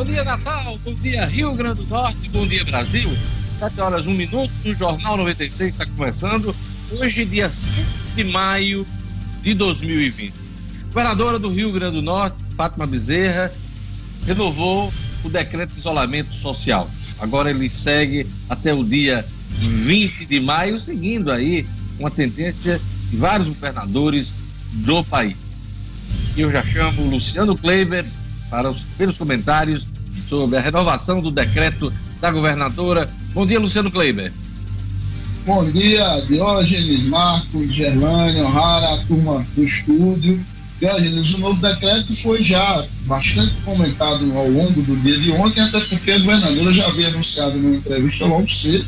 Bom dia, Natal. Bom dia, Rio Grande do Norte. Bom dia, Brasil. 7 horas, 1 minuto. O Jornal 96 está começando. Hoje, dia 5 de maio de 2020. Governadora do Rio Grande do Norte, Fátima Bezerra, renovou o decreto de isolamento social. Agora ele segue até o dia 20 de maio, seguindo aí uma tendência de vários governadores do país. Eu já chamo Luciano Kleiber para os primeiros comentários sobre a renovação do decreto da governadora. Bom dia, Luciano Kleiber. Bom dia, Diógenes, Marcos, Gerlânio, Rara, a turma do estúdio. Diógenes, o novo decreto foi já bastante comentado ao longo do dia de ontem, até porque a governadora já havia anunciado numa entrevista logo cedo,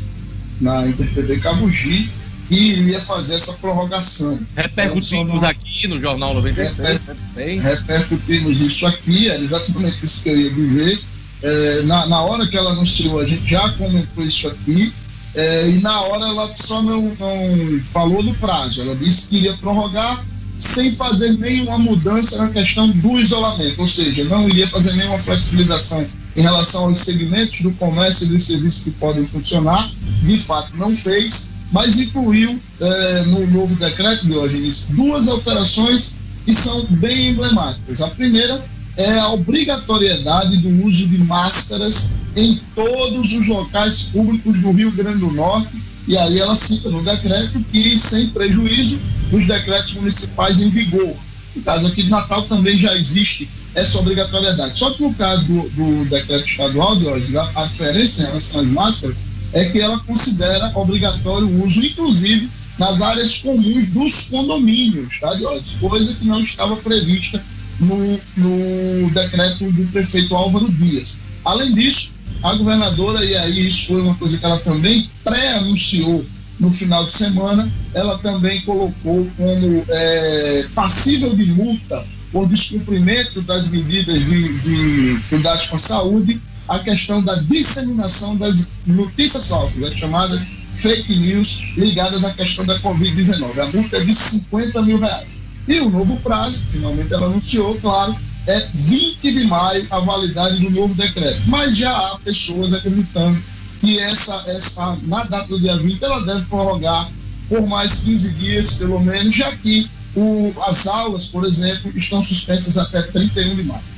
na InterTV Cabugi, que iria fazer essa prorrogação. Repercutimos então, aqui no Jornal 96. Reper, repercutimos isso aqui, era exatamente isso que eu ia dizer. É, na, na hora que ela anunciou, a gente já comentou isso aqui. É, e na hora ela só não, não falou do prazo, ela disse que iria prorrogar sem fazer nenhuma mudança na questão do isolamento, ou seja, não iria fazer nenhuma flexibilização em relação aos segmentos do comércio e dos serviços que podem funcionar, de fato não fez, mas incluiu é, no novo decreto, Diogenes, duas alterações que são bem emblemáticas. A primeira é a obrigatoriedade do uso de máscaras em todos os locais públicos do Rio Grande do Norte, e aí ela cita no decreto que, sem prejuízo dos decretos municipais em vigor. No caso aqui de Natal também já existe essa obrigatoriedade. Só que no caso do, do decreto estadual, hoje, a diferença em relação às máscaras é que ela considera obrigatório o uso, inclusive, nas áreas comuns dos condomínios, tá, Diógenes? Coisa que não estava prevista no, no decreto do prefeito Álvaro Dias. Além disso, a governadora, e aí isso foi uma coisa que ela também pré-anunciou no final de semana, ela também colocou como é, passível de multa por descumprimento das medidas de, de cuidados com a saúde a questão da disseminação das notícias falsas, as chamadas fake news ligadas à questão da Covid-19. A multa é de 50 mil reais. E o novo prazo, finalmente ela anunciou, claro, é 20 de maio a validade do novo decreto. Mas já há pessoas acreditando que essa, essa na data do dia 20 ela deve prorrogar por mais 15 dias, pelo menos, já que o, as aulas, por exemplo, estão suspensas até 31 de maio.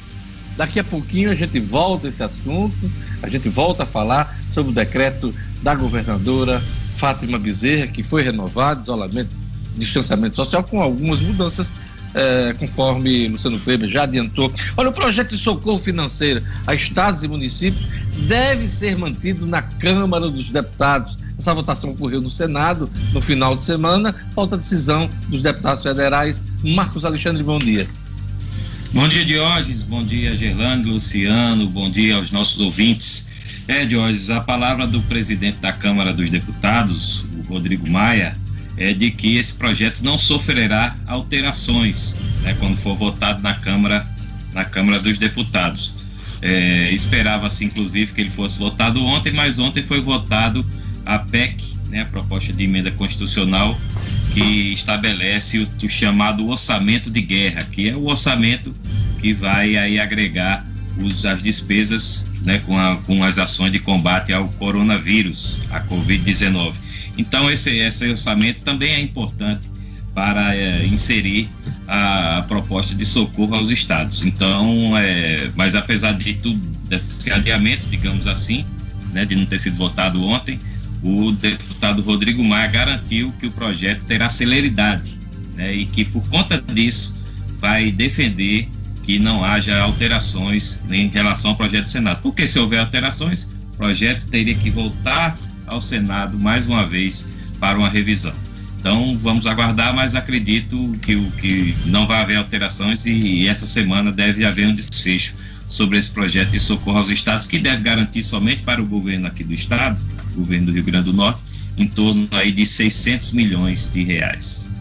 Daqui a pouquinho a gente volta a esse assunto, a gente volta a falar sobre o decreto da governadora Fátima Bezerra, que foi renovado, isolamento, distanciamento social, com algumas mudanças, é, conforme Luciano Kleber já adiantou. Olha, o projeto de socorro financeiro a estados e municípios deve ser mantido na Câmara dos Deputados. Essa votação ocorreu no Senado no final de semana, falta decisão dos deputados federais. Marcos Alexandre, bom dia. Bom dia, Diógenes. Bom dia, Gerlando, Luciano. Bom dia aos nossos ouvintes. É, Diógenes, a palavra do presidente da Câmara dos Deputados, o Rodrigo Maia, é de que esse projeto não sofrerá alterações né, quando for votado na Câmara, na Câmara dos Deputados. É, Esperava-se, inclusive, que ele fosse votado ontem, mas ontem foi votado a PEC, né, a proposta de emenda constitucional que estabelece o, o, chamado orçamento de guerra, que é o orçamento que vai aí agregar os, as despesas né, com, a, com as ações de combate ao coronavírus, a Covid-19. Então, esse, esse orçamento também é importante para é, inserir a, a, proposta de socorro aos estados. Então, é, mas apesar de tudo, desse adiamento, digamos assim, né, de não ter sido votado ontem, o deputado Rodrigo Maia garantiu que o projeto terá celeridade né, e que, por conta disso, vai defender que não haja alterações em relação ao projeto do Senado. Porque se houver alterações, o projeto teria que voltar ao Senado mais uma vez para uma revisão. Então vamos aguardar, mas acredito que, que não vai haver alterações e, e essa semana deve haver um desfecho sobre esse projeto de socorro aos estados, que deve garantir somente para o governo aqui do estado, governo do Rio Grande do Norte, em torno aí de 600 milhões de reais.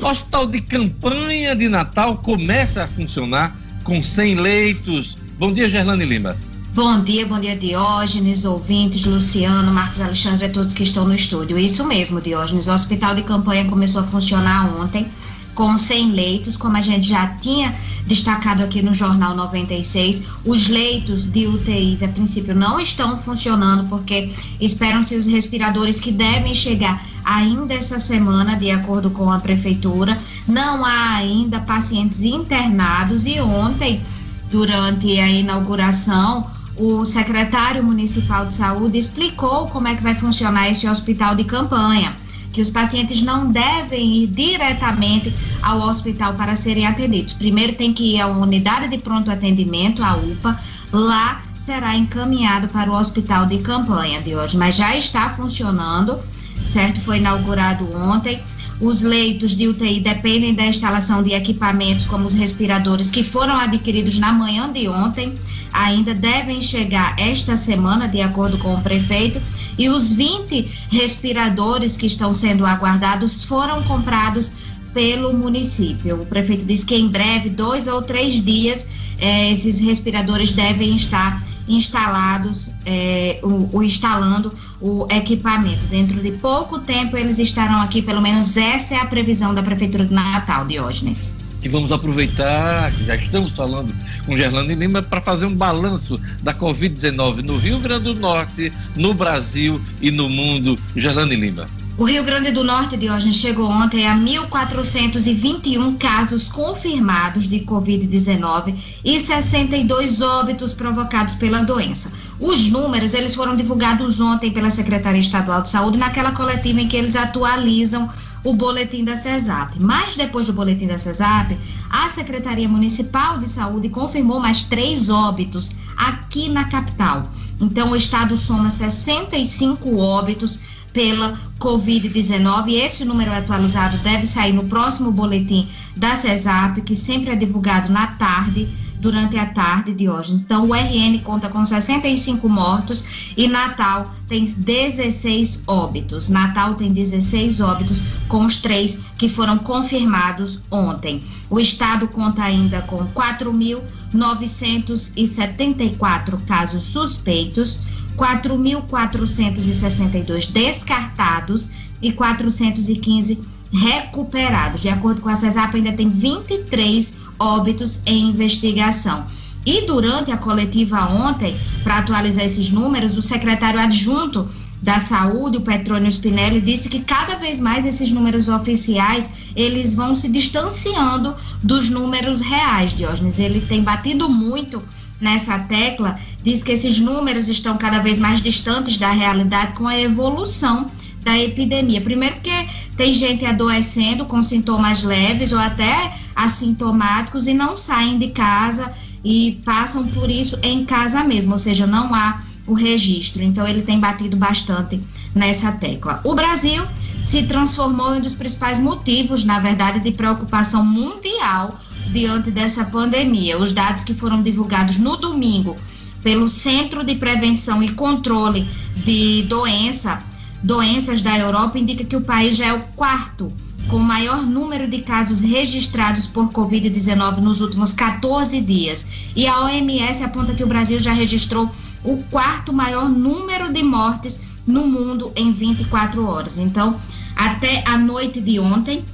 O hospital de campanha de Natal começa a funcionar com 100 leitos. Bom dia, Gerlane Lima. Bom dia, bom dia, Diógenes, ouvintes, Luciano, Marcos Alexandre e todos que estão no estúdio. Isso mesmo, Diógenes. O hospital de campanha começou a funcionar ontem com 100 leitos, como a gente já tinha destacado aqui no Jornal 96. Os leitos de UTIs, a princípio, não estão funcionando porque esperam-se os respiradores que devem chegar ainda essa semana, de acordo com a prefeitura. Não há ainda pacientes internados e ontem, durante a inauguração, o secretário municipal de saúde explicou como é que vai funcionar esse hospital de campanha que os pacientes não devem ir diretamente ao hospital para serem atendidos. Primeiro tem que ir à unidade de pronto atendimento, a UPA, lá será encaminhado para o hospital de campanha de hoje, mas já está funcionando, certo? Foi inaugurado ontem. Os leitos de UTI dependem da instalação de equipamentos como os respiradores que foram adquiridos na manhã de ontem ainda devem chegar esta semana, de acordo com o prefeito, e os 20 respiradores que estão sendo aguardados foram comprados pelo município. O prefeito disse que em breve, dois ou três dias, eh, esses respiradores devem estar instalados, eh, o, o, instalando o equipamento. Dentro de pouco tempo eles estarão aqui, pelo menos essa é a previsão da Prefeitura de Natal, Diógenes e vamos aproveitar já estamos falando com Gerlando Lima para fazer um balanço da Covid-19 no Rio Grande do Norte, no Brasil e no mundo. Gerlando Lima. O Rio Grande do Norte, de hoje chegou ontem a 1.421 casos confirmados de Covid-19 e 62 óbitos provocados pela doença. Os números, eles foram divulgados ontem pela Secretaria Estadual de Saúde naquela coletiva em que eles atualizam o boletim da CESAP. Mas depois do boletim da CESAP, a Secretaria Municipal de Saúde confirmou mais três óbitos aqui na capital. Então, o estado soma 65 óbitos pela Covid-19. Esse número atualizado deve sair no próximo boletim da CESAP, que sempre é divulgado na tarde durante a tarde de hoje. Então, o RN conta com 65 mortos e Natal tem 16 óbitos. Natal tem 16 óbitos, com os três que foram confirmados ontem. O estado conta ainda com 4.974 casos suspeitos, 4.462 descartados e 415 recuperados. De acordo com a CESAP, ainda tem 23 óbitos em investigação. E durante a coletiva ontem, para atualizar esses números, o secretário adjunto da Saúde, o Petrônio Spinelli, disse que cada vez mais esses números oficiais, eles vão se distanciando dos números reais, Diógenes. Ele tem batido muito nessa tecla, diz que esses números estão cada vez mais distantes da realidade com a evolução da epidemia. Primeiro porque tem gente adoecendo com sintomas leves ou até assintomáticos e não saem de casa e passam por isso em casa mesmo, ou seja, não há o registro. Então ele tem batido bastante nessa tecla. O Brasil se transformou em um dos principais motivos, na verdade, de preocupação mundial diante dessa pandemia. Os dados que foram divulgados no domingo pelo Centro de Prevenção e Controle de Doença doenças da Europa indica que o país já é o quarto com o maior número de casos registrados por Covid-19 nos últimos 14 dias. E a OMS aponta que o Brasil já registrou o quarto maior número de mortes no mundo em 24 horas. Então, até a noite de ontem,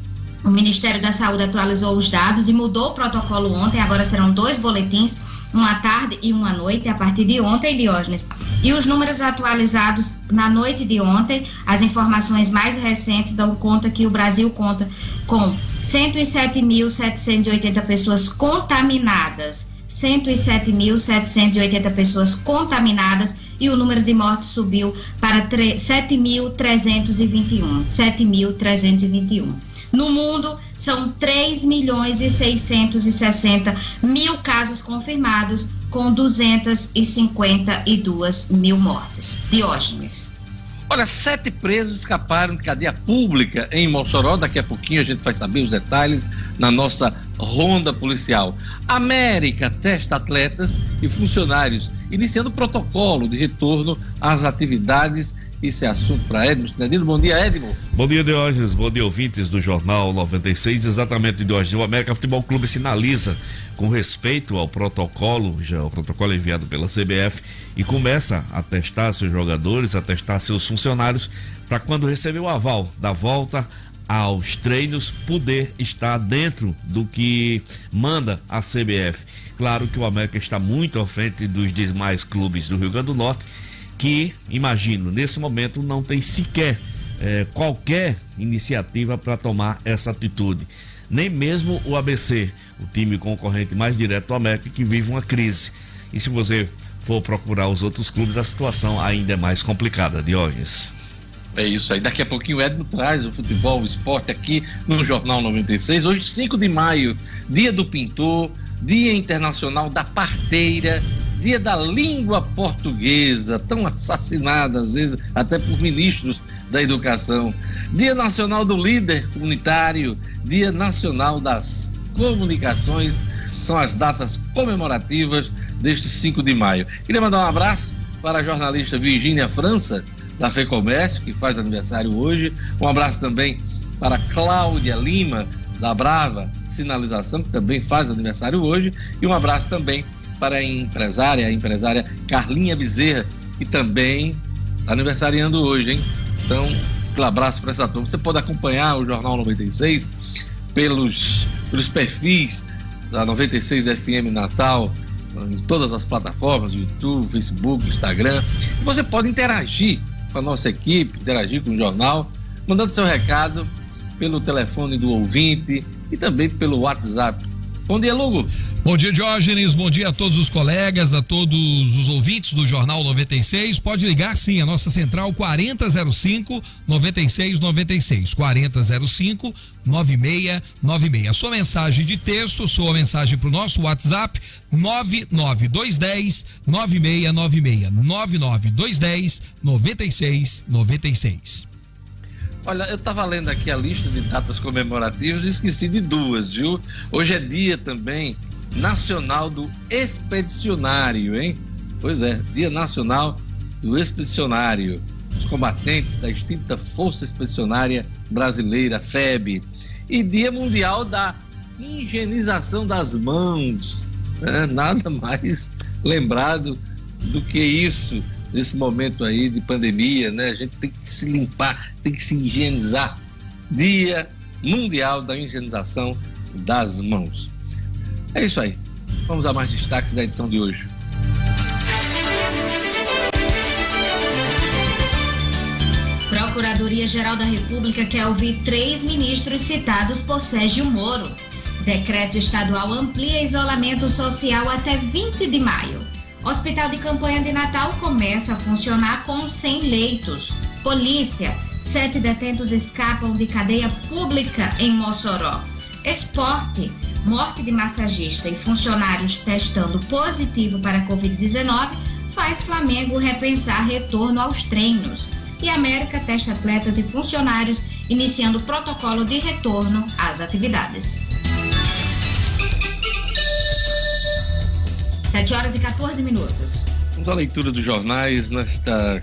o Ministério da Saúde atualizou os dados e mudou o protocolo ontem. Agora serão dois boletins, uma tarde e uma noite, a partir de ontem, Diógenes. E os números atualizados na noite de ontem, as informações mais recentes dão conta que o Brasil conta com 107.780 pessoas contaminadas. 107.780 pessoas contaminadas e o número de mortes subiu para 7.321. 7.321. No mundo, são 3 milhões e 660 mil casos confirmados, com 252 mil mortes. Diógenes. Olha, sete presos escaparam de cadeia pública em Mossoró. Daqui a pouquinho a gente vai saber os detalhes na nossa ronda policial. América testa atletas e funcionários, iniciando protocolo de retorno às atividades isso é assunto para Edmo Cidadino. Bom dia, Edmo. Bom dia, Diógenes. Bom dia, ouvintes do Jornal 96. Exatamente, Diógenes. O América Futebol Clube sinaliza com respeito ao protocolo, já o protocolo enviado pela CBF, e começa a testar seus jogadores, a testar seus funcionários, para quando receber o aval da volta aos treinos, poder estar dentro do que manda a CBF. Claro que o América está muito à frente dos demais clubes do Rio Grande do Norte, que, imagino, nesse momento não tem sequer é, qualquer iniciativa para tomar essa atitude. Nem mesmo o ABC, o time concorrente mais direto do América, que vive uma crise. E se você for procurar os outros clubes, a situação ainda é mais complicada, Diógenes. É isso aí. Daqui a pouquinho o Edno traz o futebol, o esporte aqui no Jornal 96. Hoje, 5 de maio, dia do pintor, dia internacional da parteira, dia da língua portuguesa, tão assassinada às vezes até por ministros da educação, dia nacional do líder comunitário, dia nacional das comunicações, são as datas comemorativas deste 5 de maio. Queria mandar um abraço para a jornalista Virgínia França, da FEComércio, que faz aniversário hoje. Um abraço também para Cláudia Lima, da Brava Sinalização, que também faz aniversário hoje. E um abraço também para a empresária, a empresária Carlinha Bezerra, que também está aniversariando hoje, hein? Então, um abraço para essa turma. Você pode acompanhar o Jornal 96 pelos, pelos perfis da 96 FM Natal, em todas as plataformas, YouTube, Facebook, Instagram. Você pode interagir com a nossa equipe, interagir com o jornal, mandando seu recado pelo telefone do ouvinte e também pelo WhatsApp. Bom dia, Lugo. Bom dia, Diógenes. Bom dia a todos os colegas, a todos os ouvintes do Jornal 96. Pode ligar sim, a nossa central 4005 9696. 4005 9696. Sua mensagem de texto, sua mensagem para o nosso WhatsApp 99210 9696. 99210 9696. Olha, eu estava lendo aqui a lista de datas comemorativas e esqueci de duas, viu? Hoje é dia também nacional do expedicionário, hein? Pois é, Dia Nacional do Expedicionário. Os combatentes da extinta Força Expedicionária Brasileira, FEB. E Dia Mundial da Higienização das Mãos. Né? Nada mais lembrado do que isso nesse momento aí de pandemia, né? A gente tem que se limpar, tem que se higienizar. Dia Mundial da Higienização das Mãos. É isso aí. Vamos a mais destaques da edição de hoje. Procuradoria-Geral da República quer ouvir três ministros citados por Sérgio Moro. Decreto estadual amplia isolamento social até 20 de maio. Hospital de campanha de Natal começa a funcionar com 100 leitos. Polícia, sete detentos escapam de cadeia pública em Mossoró. Esporte, morte de massagista e funcionários testando positivo para Covid-19 faz Flamengo repensar retorno aos treinos. E América testa atletas e funcionários iniciando protocolo de retorno às atividades. 7 horas e 14 minutos. Vamos à leitura dos jornais nesta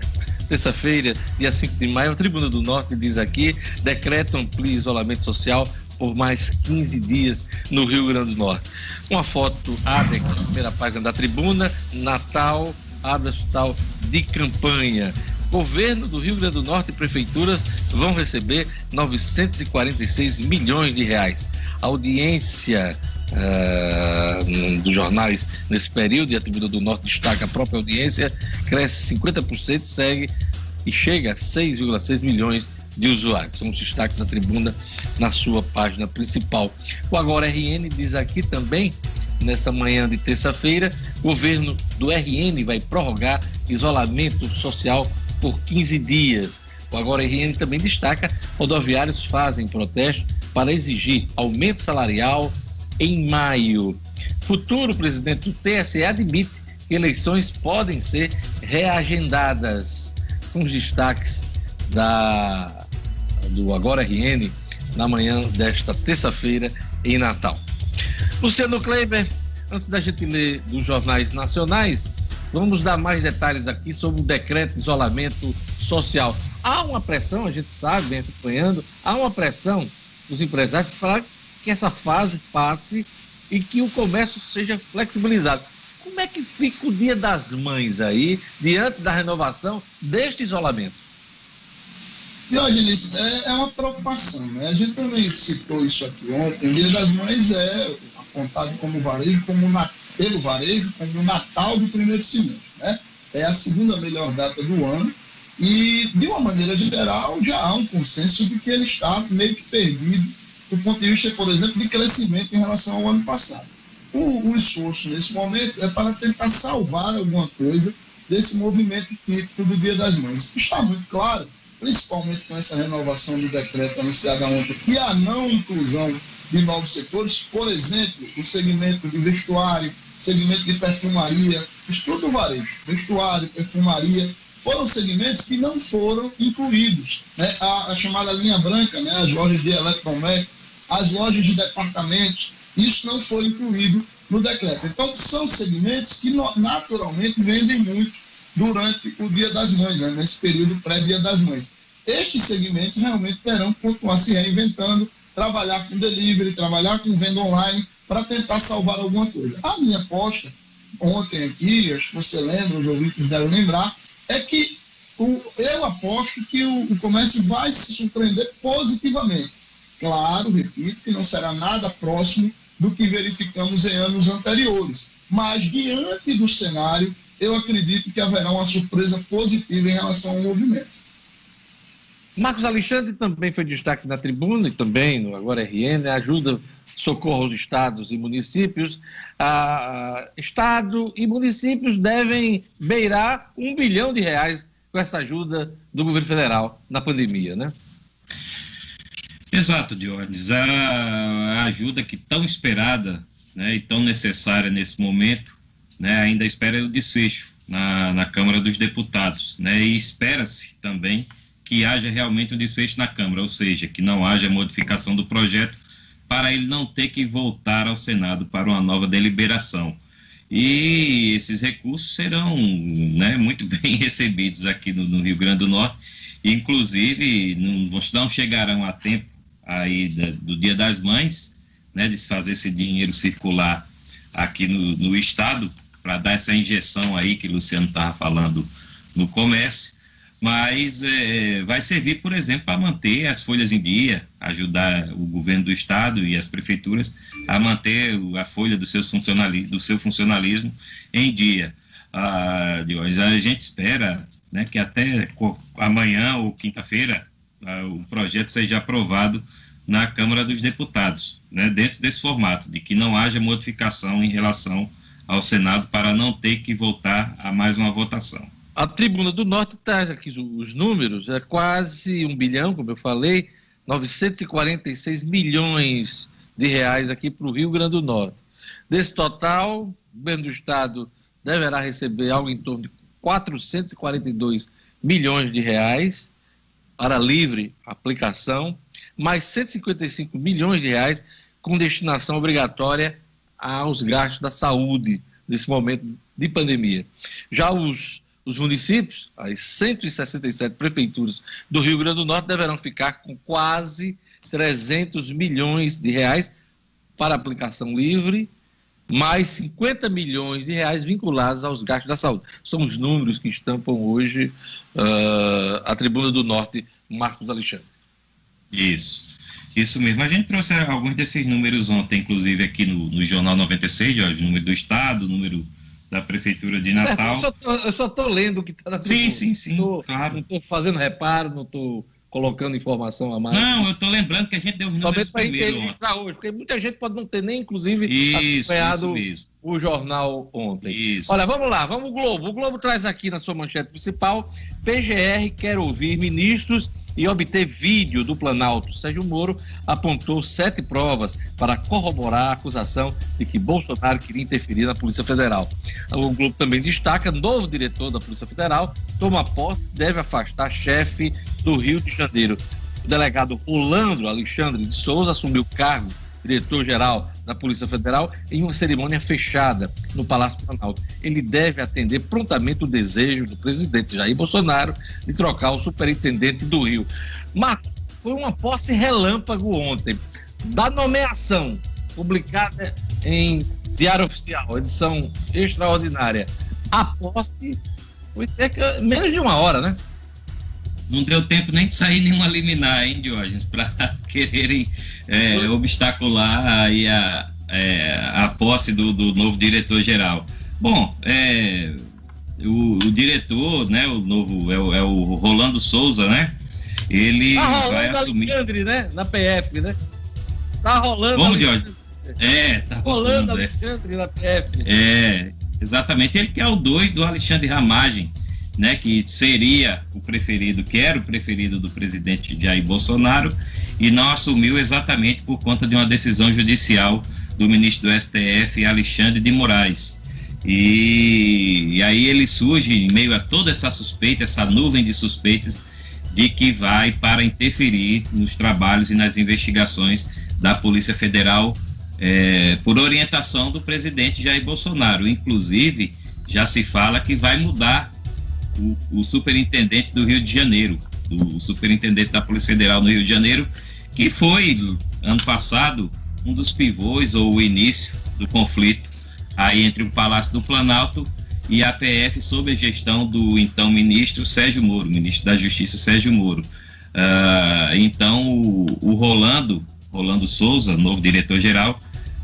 terça-feira, dia 5 de maio. A Tribuna do Norte diz aqui: decreto amplia isolamento social por mais 15 dias no Rio Grande do Norte. Uma foto na primeira página da Tribuna, Natal, abre hospital de campanha. Governo do Rio Grande do Norte e prefeituras vão receber 946 milhões de reais. A audiência uh, dos jornais nesse período, e a Tribuna do Norte destaca a própria audiência, cresce 50%, segue e chega a 6,6 milhões de usuários. São os destaques da tribuna na sua página principal. O Agora RN diz aqui também, nessa manhã de terça-feira, governo do RN vai prorrogar isolamento social por 15 dias. O Agora RN também destaca: rodoviários fazem protesto para exigir aumento salarial, em maio. Futuro presidente do TSE admite que eleições podem ser reagendadas. São os destaques da, do Agora RN na manhã desta terça-feira em Natal. Luciano Kleiber, antes da gente ler dos jornais nacionais, vamos dar mais detalhes aqui sobre o decreto de isolamento social. Há uma pressão, a gente sabe, vem acompanhando, há uma pressão dos empresários para que essa fase passe e que o comércio seja flexibilizado. Como é que fica o Dia das Mães aí, diante da renovação deste isolamento? Diogenes, é, é uma preocupação, né? A gente também citou isso aqui ontem. O Dia das Mães é apontado como varejo, como na, pelo varejo, como o Natal do primeiro semestre, né? É a segunda melhor data do ano. E, de uma maneira geral, já há um consenso de que ele está meio que perdido do ponto de vista, por exemplo, de crescimento em relação ao ano passado. O, o esforço nesse momento é para tentar salvar alguma coisa desse movimento típico do Dia das Mães. Está muito claro principalmente com essa renovação do decreto anunciado ontem e a não inclusão de novos setores, por exemplo, o segmento de vestuário, segmento de perfumaria, estudo do varejo, vestuário, perfumaria, foram segmentos que não foram incluídos. Né? A, a, chamada linha branca, né? as lojas de eletrodoméstico, as lojas de departamentos, isso não foi incluído no decreto. Então, são segmentos que naturalmente vendem muito durante o Dia das Mães, né, nesse período pré-Dia das Mães. Estes segmentos realmente terão que continuar se reinventando, trabalhar com delivery, trabalhar com venda online, para tentar salvar alguma coisa. A minha aposta, ontem aqui, acho que você lembra, os ouvintes devem lembrar, é que o, eu aposto que o, o comércio vai se surpreender positivamente. Claro, repito, que não será nada próximo do que verificamos em anos anteriores, mas diante do cenário eu acredito que haverá uma surpresa positiva em relação ao movimento. Marcos Alexandre também foi destaque na tribuna e também no Agora RN, ajuda socorro aos estados e municípios. Ah, estado e municípios devem beirar um bilhão de reais com essa ajuda do governo federal na pandemia, né? Exato, Dionis. A ajuda que tão esperada né, e tão necessária nesse momento né, ainda espera o desfecho na, na Câmara dos Deputados, né, e espera-se também que haja realmente um desfecho na Câmara, ou seja, que não haja modificação do projeto para ele não ter que voltar ao Senado para uma nova deliberação. E esses recursos serão né, muito bem recebidos aqui no, no, Rio Grande do Norte, inclusive não, não chegarão a tempo aí do Dia das Mães, né, de se fazer esse dinheiro circular aqui no, no estado, para dar essa injeção aí que o Luciano estava falando no comércio, mas é, vai servir, por exemplo, para manter as folhas em dia, ajudar o governo do estado e as prefeituras a manter a folha do, seus funcionali do seu funcionalismo em dia. Ah, a gente espera né, que até amanhã ou quinta-feira o projeto seja aprovado na Câmara dos Deputados, né, dentro desse formato, de que não haja modificação em relação ao Senado para não ter que voltar a mais uma votação. A Tribuna do Norte traz aqui os números, é quase um bilhão, como eu falei, 946 milhões de reais aqui para o Rio Grande do Norte. Desse total, o governo do Estado deverá receber algo em torno de 442 milhões de reais para livre aplicação, mais 155 milhões de reais com destinação obrigatória aos gastos da saúde nesse momento de pandemia. Já os, os municípios, as 167 prefeituras do Rio Grande do Norte deverão ficar com quase 300 milhões de reais para aplicação livre, mais 50 milhões de reais vinculados aos gastos da saúde. São os números que estampam hoje uh, a Tribuna do Norte, Marcos Alexandre. Isso. Isso mesmo. A gente trouxe alguns desses números ontem, inclusive aqui no, no Jornal 96, ó, o número do Estado, o número da Prefeitura de Natal. eu só estou lendo o que está na Sim, sim, sim, tô, claro. Não estou fazendo reparo, não estou colocando informação a mais. Não, eu estou lembrando que a gente deu os números primeiro ontem. hoje, porque muita gente pode não ter nem, inclusive, isso, acompanhado isso o jornal ontem. Isso. Olha, vamos lá, vamos o Globo. O Globo traz aqui na sua manchete principal: PGR quer ouvir ministros e obter vídeo do Planalto. Sérgio Moro apontou sete provas para corroborar a acusação de que Bolsonaro queria interferir na Polícia Federal. O Globo também destaca: novo diretor da Polícia Federal toma posse deve afastar chefe do Rio de Janeiro. O delegado Rolando Alexandre de Souza assumiu o cargo diretor-geral da Polícia Federal, em uma cerimônia fechada no Palácio Planalto. Ele deve atender prontamente o desejo do presidente Jair Bolsonaro de trocar o superintendente do Rio. Marcos, foi uma posse relâmpago ontem. Da nomeação publicada em Diário Oficial, edição extraordinária, a posse foi cerca menos de uma hora, né? Não deu tempo nem de sair nenhuma liminar, hein, Diógenes, para quererem é, obstacular aí a, é, a posse do, do novo diretor-geral. Bom, é, o, o, diretor, né, o novo, é o, é o Rolando Souza, né? Ele tá vai assumir. Alexandre, né? Na PF, né? Tá rolando. Como, Diógenes? É, tá rolando, rolando é. Alexandre na PF. É, exatamente. Ele que é o 2 do Alexandre Ramagem né, que seria o preferido, que era o preferido do presidente Jair Bolsonaro, e não assumiu exatamente por conta de uma decisão judicial do ministro do STF, Alexandre de Moraes. E, e aí ele surge em meio a toda essa suspeita, essa nuvem de suspeitas, de que vai para interferir nos trabalhos e nas investigações da Polícia Federal é, por orientação do presidente Jair Bolsonaro. Inclusive, já se fala que vai mudar o, o superintendente do Rio de Janeiro, o superintendente da Polícia Federal no Rio de Janeiro, que foi, ano passado, um dos pivôs ou o início do conflito aí entre o Palácio do Planalto e a PF sob a gestão do então ministro Sérgio Moro, ministro da Justiça Sérgio Moro. Uh, então o, o, Rolando, Rolando Souza, novo diretor-geral,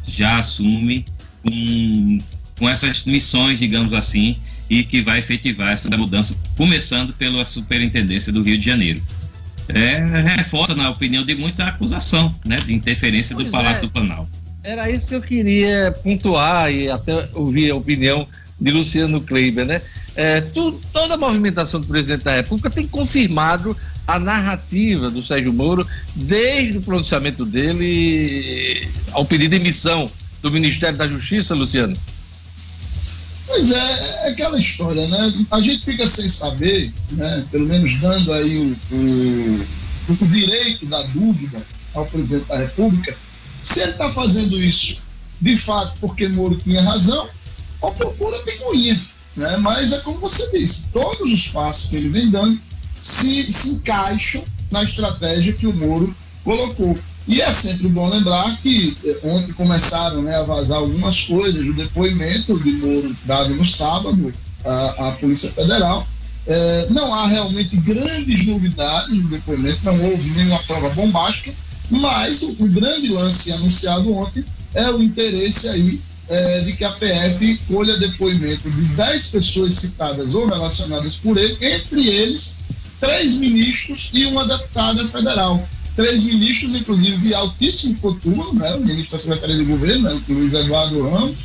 já assume com, com essas missões, digamos assim, e que vai efetivar essa mudança, começando pela Superintendência do Rio de Janeiro. É, reforça, na opinião de muitos, a acusação né, de interferência pois do Palácio é. do Planalto. Era isso que eu queria pontuar e até ouvir a opinião de Luciano Kleiber, né? É, tu, toda a movimentação do presidente da República tem confirmado a narrativa do Sérgio Moro desde o pronunciamento dele ao pedido de emissão do Ministério da Justiça, Luciano. Pois é, é aquela história, né? A gente fica sem saber, né? Pelo menos dando aí o, o, o direito da dúvida ao presidente da República, se ele está fazendo isso de fato porque Moro tinha razão ou procura picuinha. Né? Mas é como você disse, todos os passos que ele vem dando se, se encaixam na estratégia que o Moro colocou. E é sempre bom lembrar que eh, ontem começaram né, a vazar algumas coisas, o depoimento de Moro dado no sábado à, à Polícia Federal. É, não há realmente grandes novidades no depoimento, não houve nenhuma prova bombástica, mas o, o grande lance anunciado ontem é o interesse aí é, de que a PF colha depoimento de 10 pessoas citadas ou relacionadas por ele, entre eles três ministros e uma deputada federal três ministros, inclusive de altíssimo coturno, né, o ministro da Secretaria de Governo, né, o Luiz Eduardo Ramos,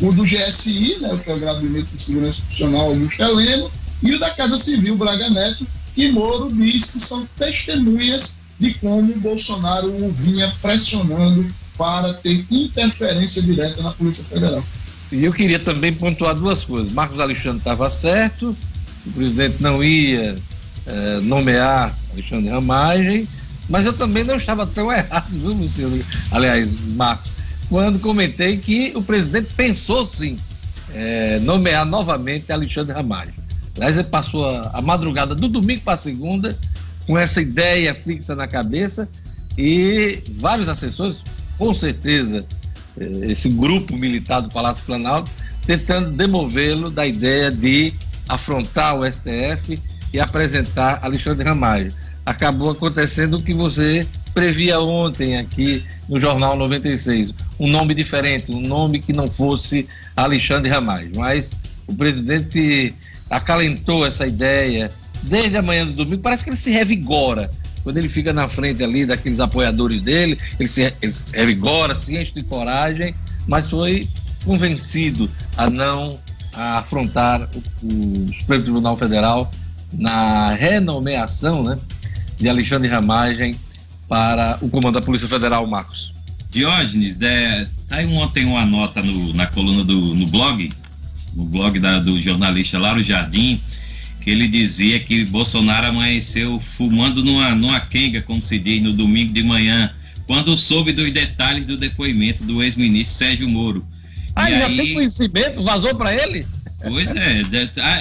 o do GSI, né, que é o Gabinete de Segurança Institucional Augusto Heleno, e o da Casa Civil Braga Neto, que Moro diz que são testemunhas de como Bolsonaro o vinha pressionando para ter interferência direta na Polícia Federal. E eu queria também pontuar duas coisas. Marcos Alexandre estava certo, o presidente não ia é, nomear Alexandre Ramagem, mas eu também não estava tão errado, viu, Luciano? Aliás, Marcos, quando comentei que o presidente pensou sim é, nomear novamente Alexandre Ramalho. Aliás, ele passou a, a madrugada do domingo para segunda com essa ideia fixa na cabeça e vários assessores, com certeza, é, esse grupo militar do Palácio Planalto, tentando demovê-lo da ideia de afrontar o STF e apresentar Alexandre Ramalho acabou acontecendo o que você previa ontem aqui no Jornal 96. Um nome diferente, um nome que não fosse Alexandre Ramais. Mas o presidente acalentou essa ideia desde a manhã do domingo. Parece que ele se revigora. Quando ele fica na frente ali daqueles apoiadores dele, ele se, ele se revigora, se enche de coragem, mas foi convencido a não a afrontar o, o Supremo Tribunal Federal na renomeação, né? De Alexandre Ramagem para o comando da Polícia Federal, Marcos. Diógenes, é, saiu ontem uma nota no, na coluna do no blog, no blog da, do jornalista Lauro Jardim, que ele dizia que Bolsonaro amanheceu fumando numa, numa quenga, como se diz, no domingo de manhã, quando soube dos detalhes do depoimento do ex-ministro Sérgio Moro. Ah, e ele aí... já tem conhecimento? Vazou para ele? Pois é,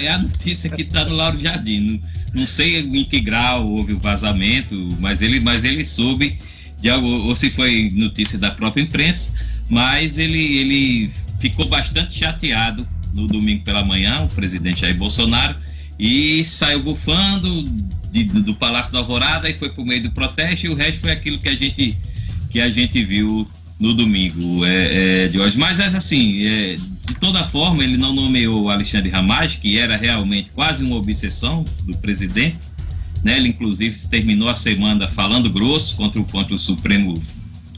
é a notícia que está no Lauro Jardim. Não, sei em que grau houve o vazamento, mas ele, mas ele soube de algo, ou se foi notícia da própria imprensa, mas ele, ele ficou bastante chateado no domingo pela manhã, o presidente Jair Bolsonaro, e saiu bufando de, do Palácio da Alvorada e foi por meio do protesto e o resto foi aquilo que a gente que a gente viu no domingo é, é, de hoje. Mas é assim, é, de toda forma, ele não nomeou Alexandre Ramage, que era realmente quase uma obsessão do presidente. Né? Ele, inclusive, terminou a semana falando grosso contra o, contra o Supremo,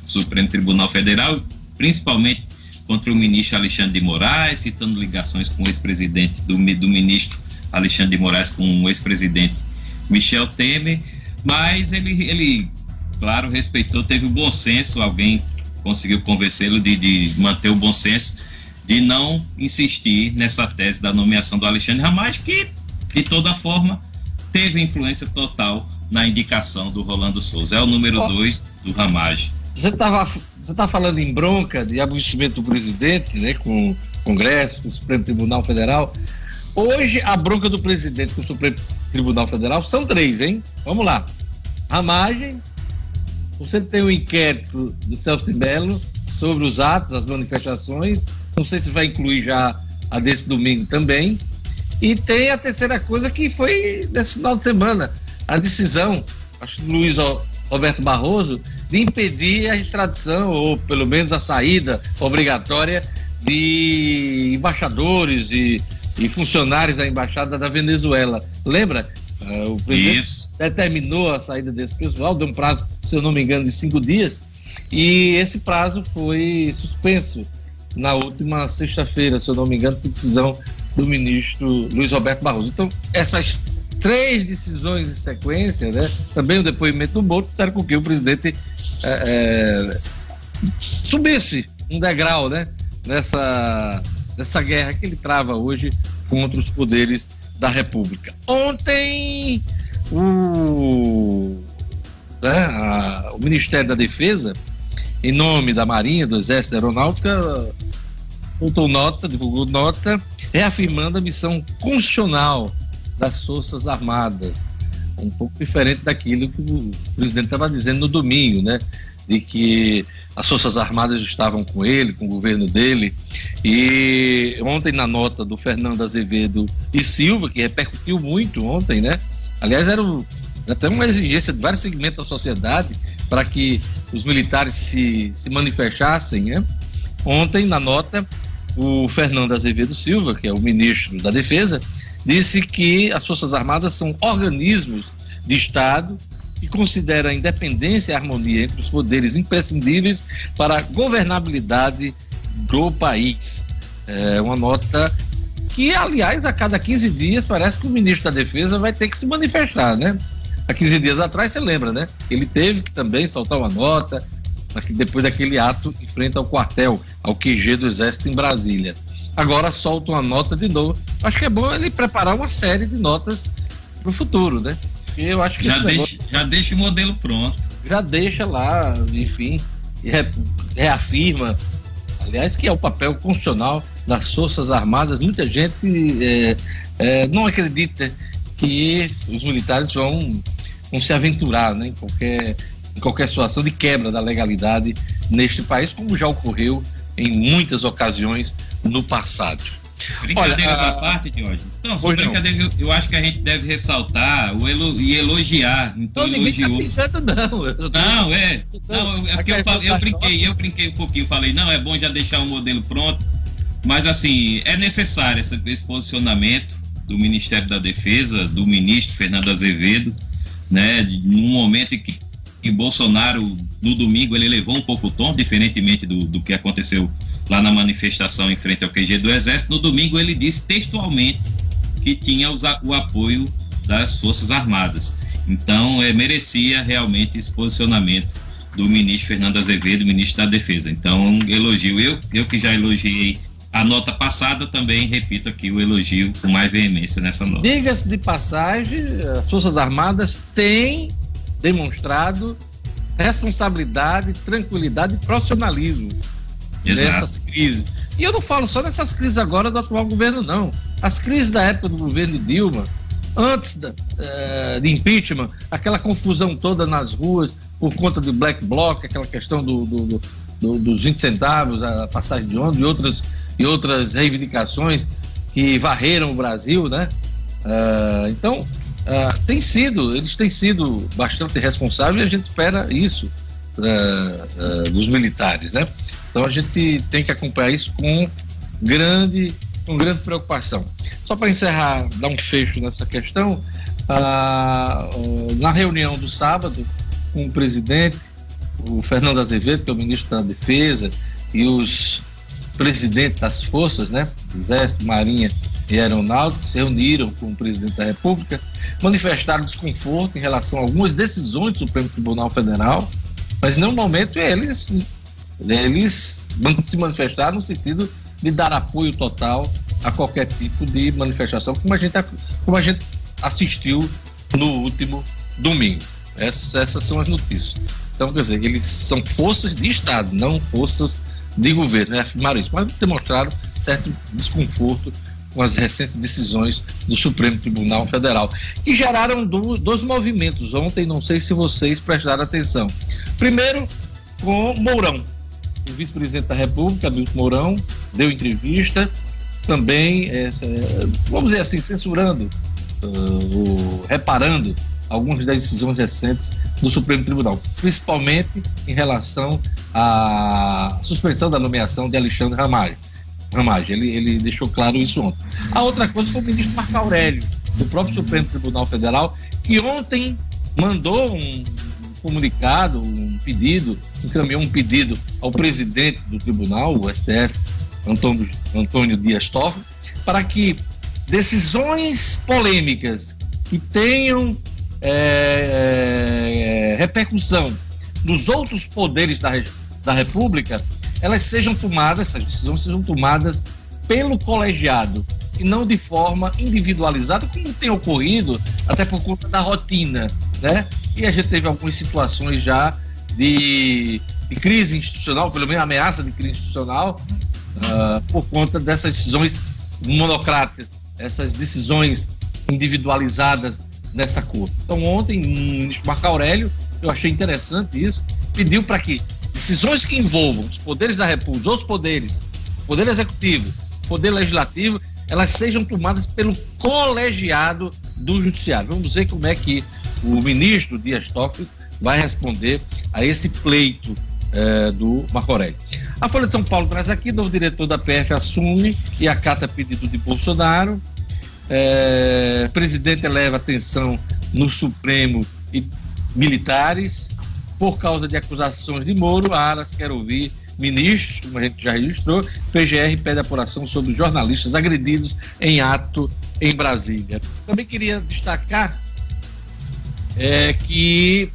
Supremo Tribunal Federal, principalmente contra o ministro Alexandre de Moraes, citando ligações com o ex-presidente do, do ministro Alexandre de Moraes com o ex-presidente Michel Temer. Mas ele, ele, claro, respeitou, teve o bom senso, alguém conseguiu convencê-lo de, de, manter o bom senso, de não insistir nessa tese da nomeação do Alexandre Ramage, que, de toda forma, teve influência total na indicação do Rolando Souza. É o número 2 oh, do Ramage. Você estava você tá falando em bronca de aborrecimento do presidente, né, com o Congresso, com o Supremo Tribunal Federal. Hoje, a bronca do presidente com o Supremo Tribunal Federal são três, hein? Vamos lá. Ramagem, você tem um inquérito do Celso de Mello sobre os atos, as manifestações. Não sei se vai incluir já a desse domingo também. E tem a terceira coisa que foi nesse final de semana, a decisão, acho que Luiz Roberto Barroso, de impedir a extradição, ou pelo menos a saída obrigatória de embaixadores e, e funcionários da embaixada da Venezuela. Lembra? Uh, o presidente Isso. determinou a saída desse pessoal, deu um prazo, se eu não me engano, de cinco dias, e esse prazo foi suspenso na última sexta-feira, se eu não me engano, por decisão do ministro Luiz Roberto Barroso. Então, essas três decisões em sequência, né, também o depoimento do Boto, fizeram com que o presidente é, é, subisse um degrau né, nessa, nessa guerra que ele trava hoje contra os poderes da República. Ontem, o, né, a, o Ministério da Defesa, em nome da Marinha, do Exército da Aeronáutica, soltou nota, divulgou nota, reafirmando a missão constitucional das Forças Armadas. Um pouco diferente daquilo que o presidente estava dizendo no domingo, né? De que as Forças Armadas estavam com ele, com o governo dele. E ontem, na nota do Fernando Azevedo e Silva, que repercutiu muito ontem, né? Aliás, era o, até uma exigência de vários segmentos da sociedade para que os militares se, se manifestassem, né? Ontem, na nota, o Fernando Azevedo Silva, que é o ministro da Defesa, disse que as Forças Armadas são organismos de Estado que considera a independência e a harmonia entre os poderes imprescindíveis para a governabilidade do país. É uma nota que, aliás, a cada 15 dias parece que o ministro da Defesa vai ter que se manifestar, né? Há 15 dias atrás, você lembra, né? Ele teve que também soltar uma nota depois daquele ato em frente ao quartel, ao QG do Exército em Brasília. Agora solta uma nota de novo. Acho que é bom ele preparar uma série de notas para o futuro, né? Eu acho que já, deixa, negócio... já deixa o modelo pronto. Já deixa lá, enfim, reafirma, aliás, que é o papel constitucional das Forças Armadas. Muita gente é, é, não acredita que os militares vão, vão se aventurar né, em, qualquer, em qualquer situação de quebra da legalidade neste país, como já ocorreu em muitas ocasiões no passado. Brincadeiras Olha, à parte, Diógenes. Não, só brincadeira, eu, eu, acho que a gente deve ressaltar o elo, e elogiar. Então, não, elogiou. Tá pensando, não. Não, é. Não, é porque eu, eu brinquei, eu brinquei um pouquinho, falei, não, é bom já deixar o modelo pronto. Mas assim, é necessário esse, esse posicionamento do Ministério da Defesa, do ministro Fernando Azevedo, né? Num momento em que, que Bolsonaro, no domingo, ele levou um pouco o tom, diferentemente do, do que aconteceu lá na manifestação em frente ao QG do Exército. No domingo, ele disse textualmente que tinha o apoio das Forças Armadas. Então, é, merecia realmente esse posicionamento do ministro Fernando Azevedo, ministro da Defesa. Então, elogio. Eu, eu que já elogiei a nota passada, também repito aqui o elogio com mais veemência nessa nota. Diga-se de passagem, as Forças Armadas têm demonstrado responsabilidade, tranquilidade e profissionalismo Nessas crises. E eu não falo só dessas crises agora do atual governo, não. As crises da época do governo Dilma, antes da, uh, de impeachment, aquela confusão toda nas ruas por conta do black bloc, aquela questão do, do, do, dos 20 centavos, a passagem de ônibus e outras, e outras reivindicações que varreram o Brasil, né? Uh, então, uh, tem sido, eles têm sido bastante responsáveis e a gente espera isso uh, dos militares, né? Então a gente tem que acompanhar isso com grande, com grande preocupação. Só para encerrar, dar um fecho nessa questão, na reunião do sábado com o presidente, o Fernando Azevedo, que é o ministro da Defesa, e os presidentes das forças, né, Exército, Marinha e Aeronáutica, se reuniram com o presidente da República, manifestaram desconforto em relação a algumas decisões do Supremo Tribunal Federal, mas não momento eles eles se manifestaram no sentido de dar apoio total a qualquer tipo de manifestação, como a gente, como a gente assistiu no último domingo. Essas, essas são as notícias. Então, quer dizer, eles são forças de Estado, não forças de governo, né? afirmaram isso, mas demonstraram certo desconforto com as recentes decisões do Supremo Tribunal Federal, que geraram do, dois movimentos ontem, não sei se vocês prestaram atenção. Primeiro, com Mourão, o vice-presidente da República, Milton Mourão, deu entrevista, também, é, é, vamos dizer assim, censurando, uh, reparando algumas das decisões recentes do Supremo Tribunal, principalmente em relação à suspensão da nomeação de Alexandre Ramagem. Ramagem ele, ele deixou claro isso ontem. A outra coisa foi o ministro Marco Aurélio, do próprio Supremo Tribunal Federal, que ontem mandou um comunicado, um pedido, encaminhou um pedido ao presidente do tribunal, o STF, Antônio, Antônio Dias Toffoli, para que decisões polêmicas que tenham é, é, repercussão nos outros poderes da, da República, elas sejam tomadas, essas decisões sejam tomadas pelo colegiado e não de forma individualizada, como tem ocorrido até por conta da rotina, né? E a gente teve algumas situações já de, de crise institucional, pelo menos ameaça de crise institucional, uh, por conta dessas decisões monocráticas, essas decisões individualizadas nessa corte. Então, ontem, o ministro Marco Aurélio, eu achei interessante isso, pediu para que decisões que envolvam os poderes da República, os poderes, poder executivo, poder legislativo, elas sejam tomadas pelo colegiado do judiciário. Vamos ver como é que o ministro Dias Toffoli vai responder a esse pleito eh, do Marco Aurélio. A Folha de São Paulo traz aqui, novo diretor da PF assume e acata pedido de Bolsonaro. É, presidente eleva atenção no Supremo e militares. Por causa de acusações de Moro, Aras quer ouvir ministros, como a gente já registrou. PGR pede apuração sobre jornalistas agredidos em ato em Brasília. Também queria destacar é, que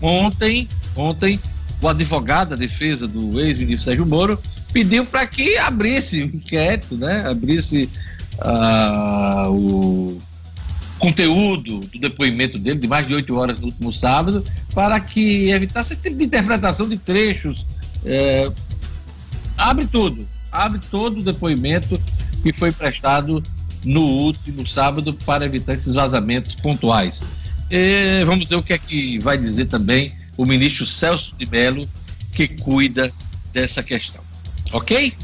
ontem, ontem o advogado da defesa do ex-ministro Sérgio Moro pediu para que abrisse o inquérito, né? Abrisse uh, o conteúdo do depoimento dele, de mais de oito horas no último sábado, para que evitasse esse tipo de interpretação de trechos. É, abre tudo, abre todo o depoimento que foi prestado no último sábado para evitar esses vazamentos pontuais. E vamos ver o que é que vai dizer também o ministro Celso de Mello, que cuida dessa questão. Ok?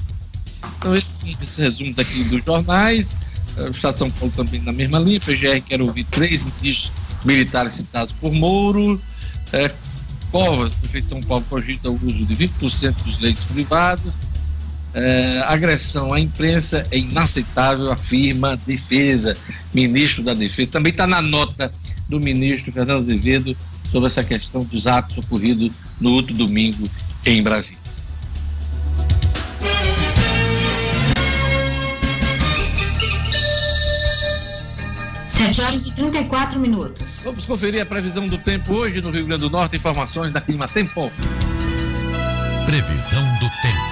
Então, esses, esses resumos aqui dos jornais. O Estado de São Paulo também na mesma linha. PGR quer ouvir três ministros militares citados por Moro. É, Covas, prefeito de São Paulo, cogita o uso de 20% dos leitos privados. É, agressão à imprensa é inaceitável, afirma defesa, ministro da Defesa. Também está na nota do ministro Fernando Azevedo sobre essa questão dos atos ocorridos no outro domingo em Brasília. Sete horas e 34 minutos. Vamos conferir a previsão do tempo hoje no Rio Grande do Norte. Informações da Clima Tempo. Previsão do tempo.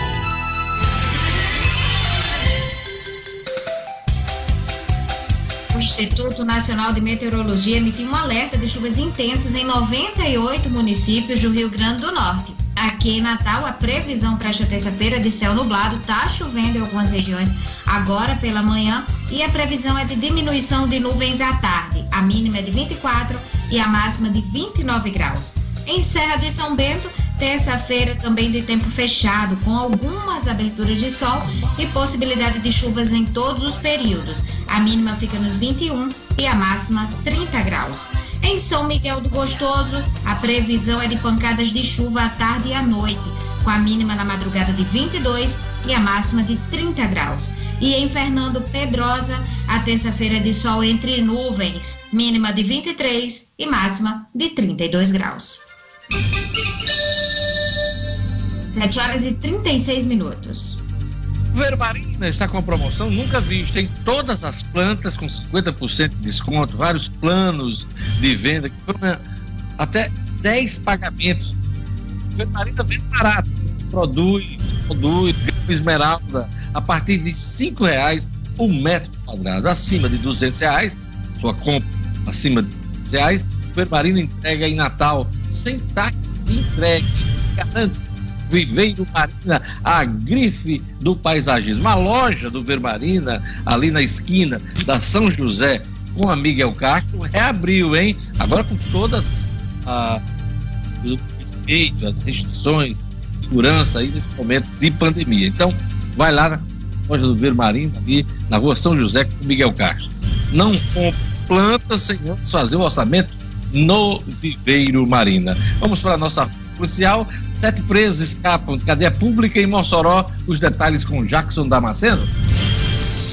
O Instituto Nacional de Meteorologia emitiu um alerta de chuvas intensas em 98 municípios do Rio Grande do Norte. Aqui em Natal, a previsão para esta terça-feira de céu nublado está chovendo em algumas regiões agora pela manhã e a previsão é de diminuição de nuvens à tarde. A mínima é de 24 e a máxima de 29 graus. Em Serra de São Bento, Terça-feira também de tempo fechado, com algumas aberturas de sol e possibilidade de chuvas em todos os períodos. A mínima fica nos 21 e a máxima 30 graus. Em São Miguel do Gostoso, a previsão é de pancadas de chuva à tarde e à noite, com a mínima na madrugada de 22 e a máxima de 30 graus. E em Fernando Pedrosa, a terça-feira é de sol entre nuvens, mínima de 23 e máxima de 32 graus. 7 horas e 36 minutos. Vermarina está com a promoção nunca vista em todas as plantas com 50% de desconto, vários planos de venda, até 10 pagamentos. Vermarina vem barato, produz, produz esmeralda a partir de cinco reais o um metro quadrado, acima de duzentos reais, sua compra acima de reais, Vermarina entrega em Natal sem taxa de entrega, garante Viveiro Marina, a grife do paisagismo. A loja do Vermarina, ali na esquina da São José, com a Miguel Castro, reabriu, hein? Agora com todas as, os respeitos, as restrições, segurança aí nesse momento de pandemia. Então, vai lá na loja do Vermarina, ali na rua São José, com o Miguel Castro. Não compre plantas sem antes fazer o orçamento no Viveiro Marina. Vamos para a nossa policial. Sete presos escapam de cadeia pública em Mossoró. Os detalhes com Jackson Damasceno.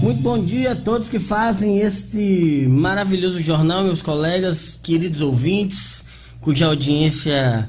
Muito bom dia a todos que fazem este maravilhoso jornal, meus colegas, queridos ouvintes, cuja audiência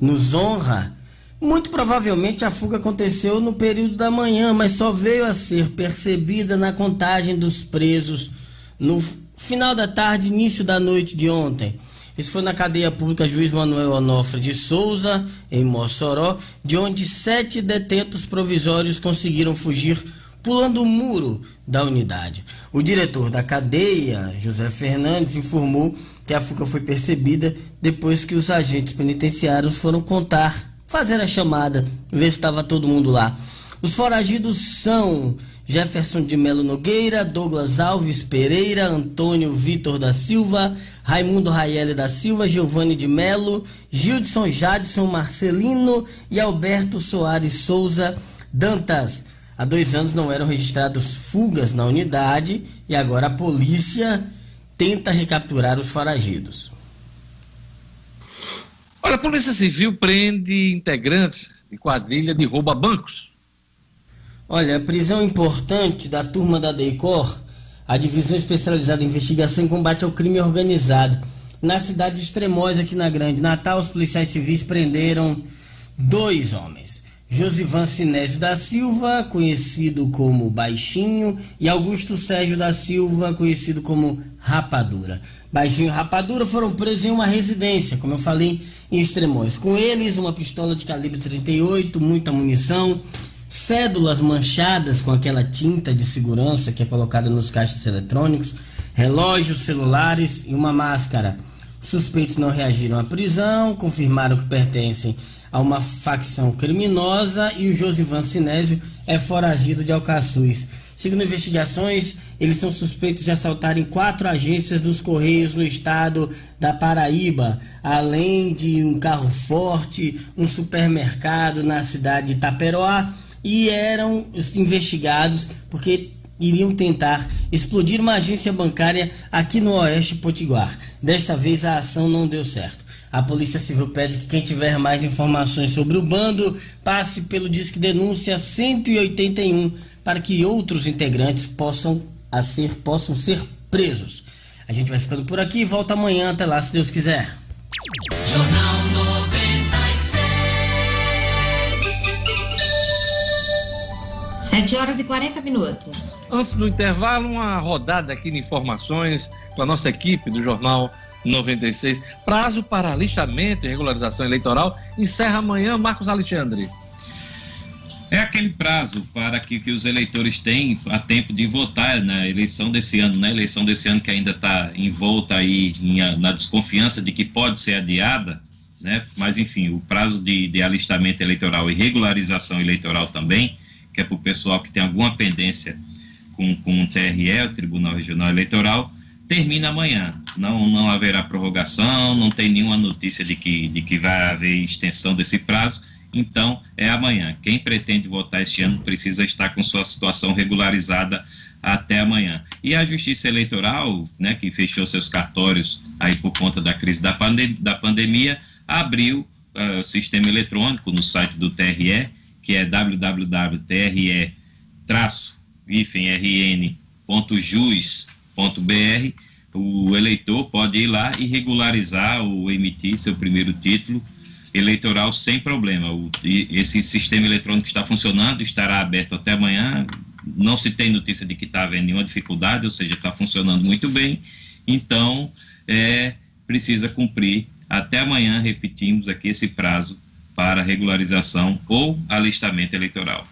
nos honra. Muito provavelmente a fuga aconteceu no período da manhã, mas só veio a ser percebida na contagem dos presos no final da tarde, início da noite de ontem. Isso foi na cadeia pública Juiz Manuel Onofre de Souza, em Mossoró, de onde sete detentos provisórios conseguiram fugir pulando o muro da unidade. O diretor da cadeia, José Fernandes, informou que a fuga foi percebida depois que os agentes penitenciários foram contar, fazer a chamada, ver se estava todo mundo lá. Os foragidos são Jefferson de Melo Nogueira, Douglas Alves Pereira, Antônio Vitor da Silva, Raimundo Raiele da Silva, Giovanni de Melo, Gildson Jadson Marcelino e Alberto Soares Souza Dantas. Há dois anos não eram registradas fugas na unidade e agora a polícia tenta recapturar os foragidos. Olha, a Polícia Civil prende integrantes de quadrilha de roubo a bancos. Olha, a prisão importante da turma da DEICOR, a Divisão Especializada em Investigação e Combate ao Crime Organizado. Na cidade de Extremoz, aqui na Grande Natal, os policiais civis prenderam dois homens. Josivan Sinésio da Silva, conhecido como Baixinho, e Augusto Sérgio da Silva, conhecido como Rapadura. Baixinho e Rapadura foram presos em uma residência, como eu falei, em Extremões. Com eles, uma pistola de calibre 38, muita munição, cédulas manchadas com aquela tinta de segurança que é colocada nos caixas eletrônicos, relógios, celulares e uma máscara. Suspeitos não reagiram à prisão, confirmaram que pertencem a uma facção criminosa e o Josivan Sinésio é foragido de Alcaçuz. Segundo investigações, eles são suspeitos de assaltarem quatro agências dos Correios no estado da Paraíba, além de um carro forte, um supermercado na cidade de Itaperoá, e eram investigados porque iriam tentar explodir uma agência bancária aqui no Oeste Potiguar. Desta vez a ação não deu certo. A Polícia Civil pede que quem tiver mais informações sobre o bando passe pelo Disque Denúncia 181 para que outros integrantes possam, a ser, possam ser presos. A gente vai ficando por aqui e volta amanhã. Até lá, se Deus quiser. Jornal 96. 7 horas e 40 minutos. Antes do intervalo, uma rodada aqui de informações com a nossa equipe do Jornal 96. Prazo para alistamento e regularização eleitoral encerra amanhã, Marcos Alexandre. É aquele prazo para que, que os eleitores têm a tempo de votar na eleição desse ano, né? Eleição desse ano que ainda está envolta aí em, na desconfiança de que pode ser adiada, né? Mas enfim, o prazo de, de alistamento eleitoral e regularização eleitoral também, que é para o pessoal que tem alguma pendência com, com o TRE, o Tribunal Regional Eleitoral, termina amanhã. Não, não haverá prorrogação, não tem nenhuma notícia de que, de que vai haver extensão desse prazo então é amanhã. Quem pretende votar este ano precisa estar com sua situação regularizada até amanhã. E a Justiça Eleitoral, né, que fechou seus cartórios aí por conta da crise da, pandem da pandemia, abriu uh, o sistema eletrônico no site do TRE, que é www.tre-rn.jus.br. O eleitor pode ir lá e regularizar ou emitir seu primeiro título eleitoral sem problema. O, esse sistema eletrônico está funcionando, estará aberto até amanhã. Não se tem notícia de que está havendo nenhuma dificuldade, ou seja, está funcionando muito bem. Então, é, precisa cumprir até amanhã, repetimos aqui esse prazo para regularização ou alistamento eleitoral.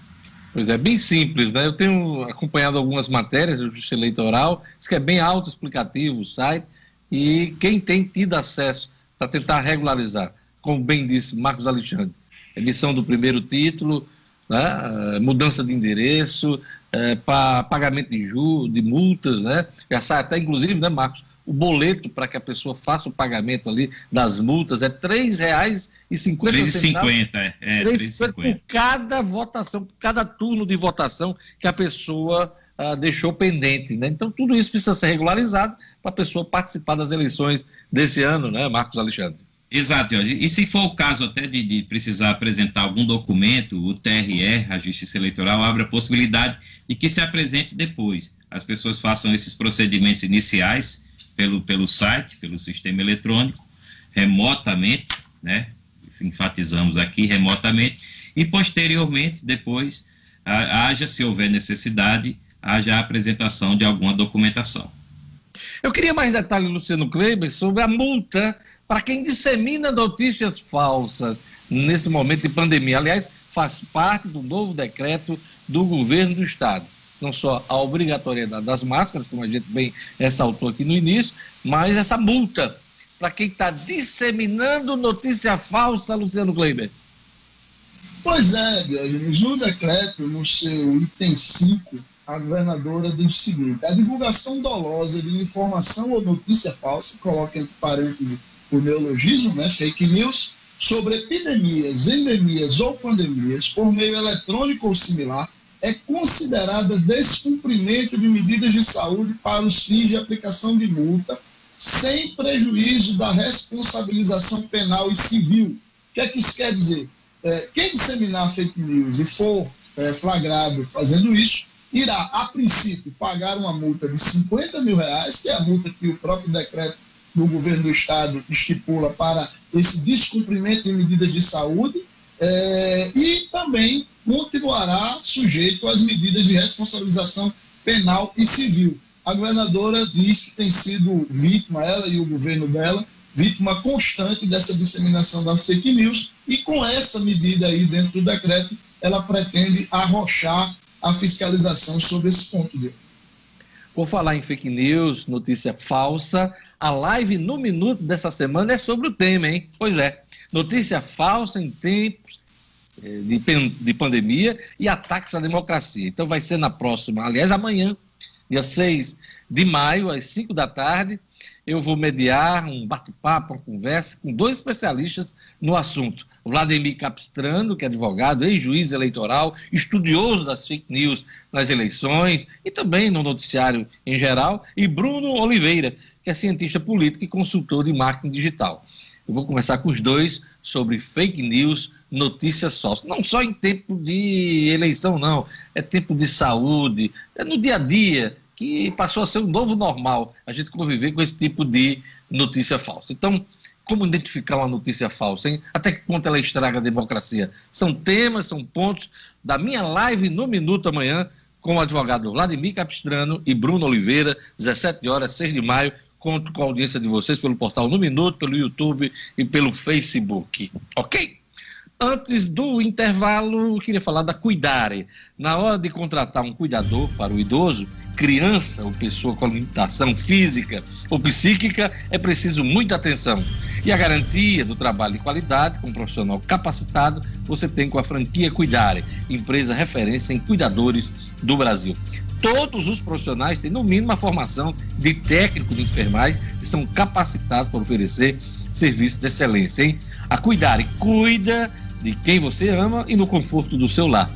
Pois é, bem simples, né? Eu tenho acompanhado algumas matérias do Justiça Eleitoral, isso que é bem autoexplicativo o site, e quem tem tido acesso para tentar regularizar como bem disse Marcos Alexandre, emissão do primeiro título, né, eh, mudança de endereço, é, para pagamento de de multas, né? Já sai até, inclusive, né, Marcos? O boleto para que a pessoa faça o pagamento ali das multas é R$ 3,50. R$ 3,50, é. é por cada votação, por cada turno de votação que a pessoa ah, deixou pendente. Né? Então, tudo isso precisa ser regularizado para a pessoa participar das eleições desse ano, né, Marcos Alexandre? Exato, e se for o caso até de, de, precisar apresentar algum documento, o TRE, a Justiça Eleitoral, abre a possibilidade de que se apresente depois. As pessoas façam esses procedimentos iniciais pelo, pelo site, pelo sistema eletrônico, remotamente, né? Enfatizamos aqui remotamente, e posteriormente, depois, haja, se houver necessidade, haja a apresentação de alguma documentação. Eu queria mais detalhes, Luciano Kleber, sobre a multa para quem dissemina notícias falsas nesse momento de pandemia. Aliás, faz parte do novo decreto do governo do Estado. Não só a obrigatoriedade das máscaras, como a gente bem ressaltou aqui no início, mas essa multa para quem está disseminando notícia falsa, Luciano Kleiber. Pois é, no decreto, no seu item 5, a governadora diz o seguinte: a divulgação dolosa de informação ou notícia falsa, coloca entre parênteses o neologismo, né, fake news, sobre epidemias, endemias ou pandemias por meio eletrônico ou similar, é considerada descumprimento de medidas de saúde para os fins de aplicação de multa, sem prejuízo da responsabilização penal e civil. O que é que isso quer dizer? É, quem disseminar fake news e for é, flagrado fazendo isso, irá, a princípio, pagar uma multa de 50 mil reais, que é a multa que o próprio decreto do governo do estado estipula para esse descumprimento de medidas de saúde é, e também continuará sujeito às medidas de responsabilização penal e civil. A governadora diz que tem sido vítima, ela e o governo dela, vítima constante dessa disseminação das fake news e com essa medida aí dentro do decreto, ela pretende arrochar a fiscalização sobre esse ponto dele. Por falar em fake news, notícia falsa, a live no minuto dessa semana é sobre o tema, hein? Pois é, notícia falsa em tempos de, de pandemia e ataques à democracia. Então vai ser na próxima, aliás, amanhã, dia 6 de maio, às 5 da tarde, eu vou mediar um bate-papo, uma conversa com dois especialistas no assunto. Vladimir Capistrano, que é advogado, ex-juiz eleitoral, estudioso das fake news nas eleições e também no noticiário em geral, e Bruno Oliveira, que é cientista político e consultor de marketing digital. Eu vou conversar com os dois sobre fake news, notícias falsas. Não só em tempo de eleição, não. É tempo de saúde, é no dia a dia que passou a ser um novo normal a gente conviver com esse tipo de notícia falsa. Então, como identificar uma notícia falsa, hein? Até que ponto ela estraga a democracia? São temas, são pontos da minha live no Minuto amanhã com o advogado Vladimir Capistrano e Bruno Oliveira, 17 horas, 6 de maio. Conto com a audiência de vocês pelo portal No Minuto, pelo YouTube e pelo Facebook. Ok? Antes do intervalo, eu queria falar da Cuidare. Na hora de contratar um cuidador para o idoso, criança ou pessoa com limitação física ou psíquica, é preciso muita atenção. E a garantia do trabalho de qualidade com um profissional capacitado, você tem com a franquia Cuidare, empresa referência em cuidadores do Brasil. Todos os profissionais têm, no mínimo, a formação de técnico de enfermagem e são capacitados para oferecer serviço de excelência, hein? A Cuidare cuida de quem você ama e no conforto do seu lar.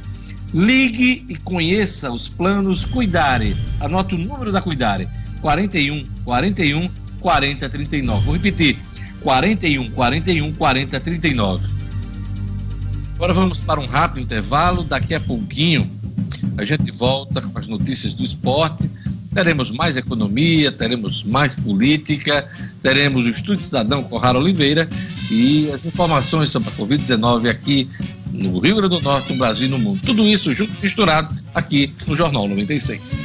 Ligue e conheça os planos Cuidare. Anote o número da Cuidare: 41 41 40 39. Vou repetir: 41 41 40 39. Agora vamos para um rápido intervalo. Daqui a pouquinho a gente volta com as notícias do esporte. Teremos mais economia, teremos mais política, teremos o Estúdio Cidadão com Rara Oliveira e as informações sobre a Covid-19 aqui no Rio Grande do Norte, no Brasil e no mundo. Tudo isso junto misturado aqui no Jornal 96.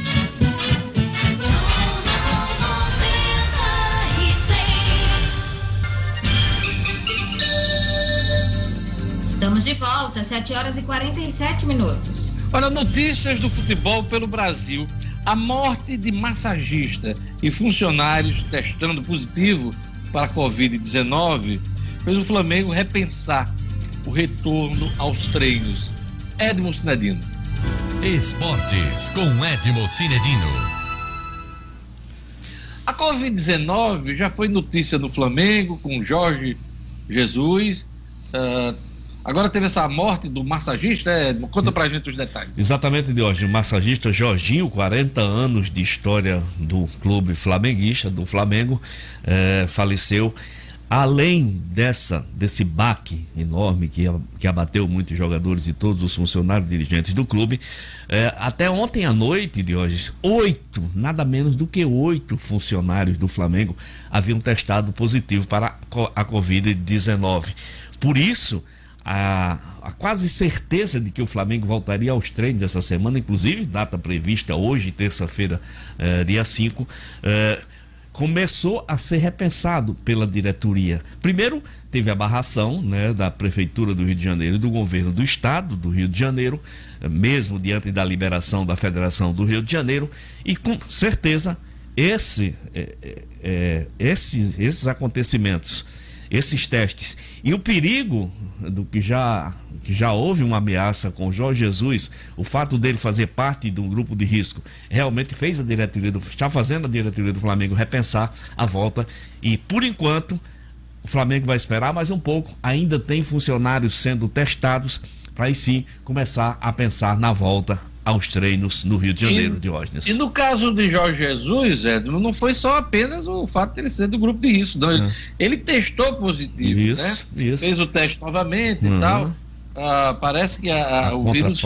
Estamos de volta, 7 horas e 47 minutos. Olha, notícias do futebol pelo Brasil. A morte de massagista e funcionários testando positivo para a Covid-19 fez o Flamengo repensar o retorno aos treinos. Edmo Cinedino. Esportes com Edmo Cinedino. A Covid-19 já foi notícia no Flamengo com Jorge Jesus. Uh, agora teve essa morte do massagista. Edmo, conta pra gente os detalhes. Exatamente, hoje. O massagista Jorginho, 40 anos de história do clube flamenguista, do Flamengo, eh, faleceu além dessa desse baque enorme que, que abateu muitos jogadores e todos os funcionários dirigentes do clube, é, até ontem à noite de hoje, oito, nada menos do que oito funcionários do Flamengo haviam testado positivo para a Covid-19. Por isso, a, a, quase certeza de que o Flamengo voltaria aos treinos essa semana, inclusive data prevista hoje, terça-feira, eh, dia 5, eh, começou a ser repensado pela diretoria. Primeiro, teve a barração né, da Prefeitura do Rio de Janeiro e do governo do Estado do Rio de Janeiro, mesmo diante da liberação da Federação do Rio de Janeiro, e com certeza esse, é, é, esses, esses acontecimentos esses testes. E o perigo do que já, que já houve uma ameaça com Jorge Jesus, o fato dele fazer parte de um grupo de risco, realmente fez a diretoria do, está fazendo a diretoria do Flamengo repensar a volta. E por enquanto, o Flamengo vai esperar mais um pouco. Ainda tem funcionários sendo testados para aí sim começar a pensar na volta aos treinos no Rio de Janeiro, e, Diógenes. E no caso de Jorge Jesus, Edno, não foi só apenas o fato de ele ser do grupo de risco, não. Ele, é. ele testou positivo, isso, né? Isso. Fez o teste novamente uhum. e tal. Ah, parece que a, a, o vírus.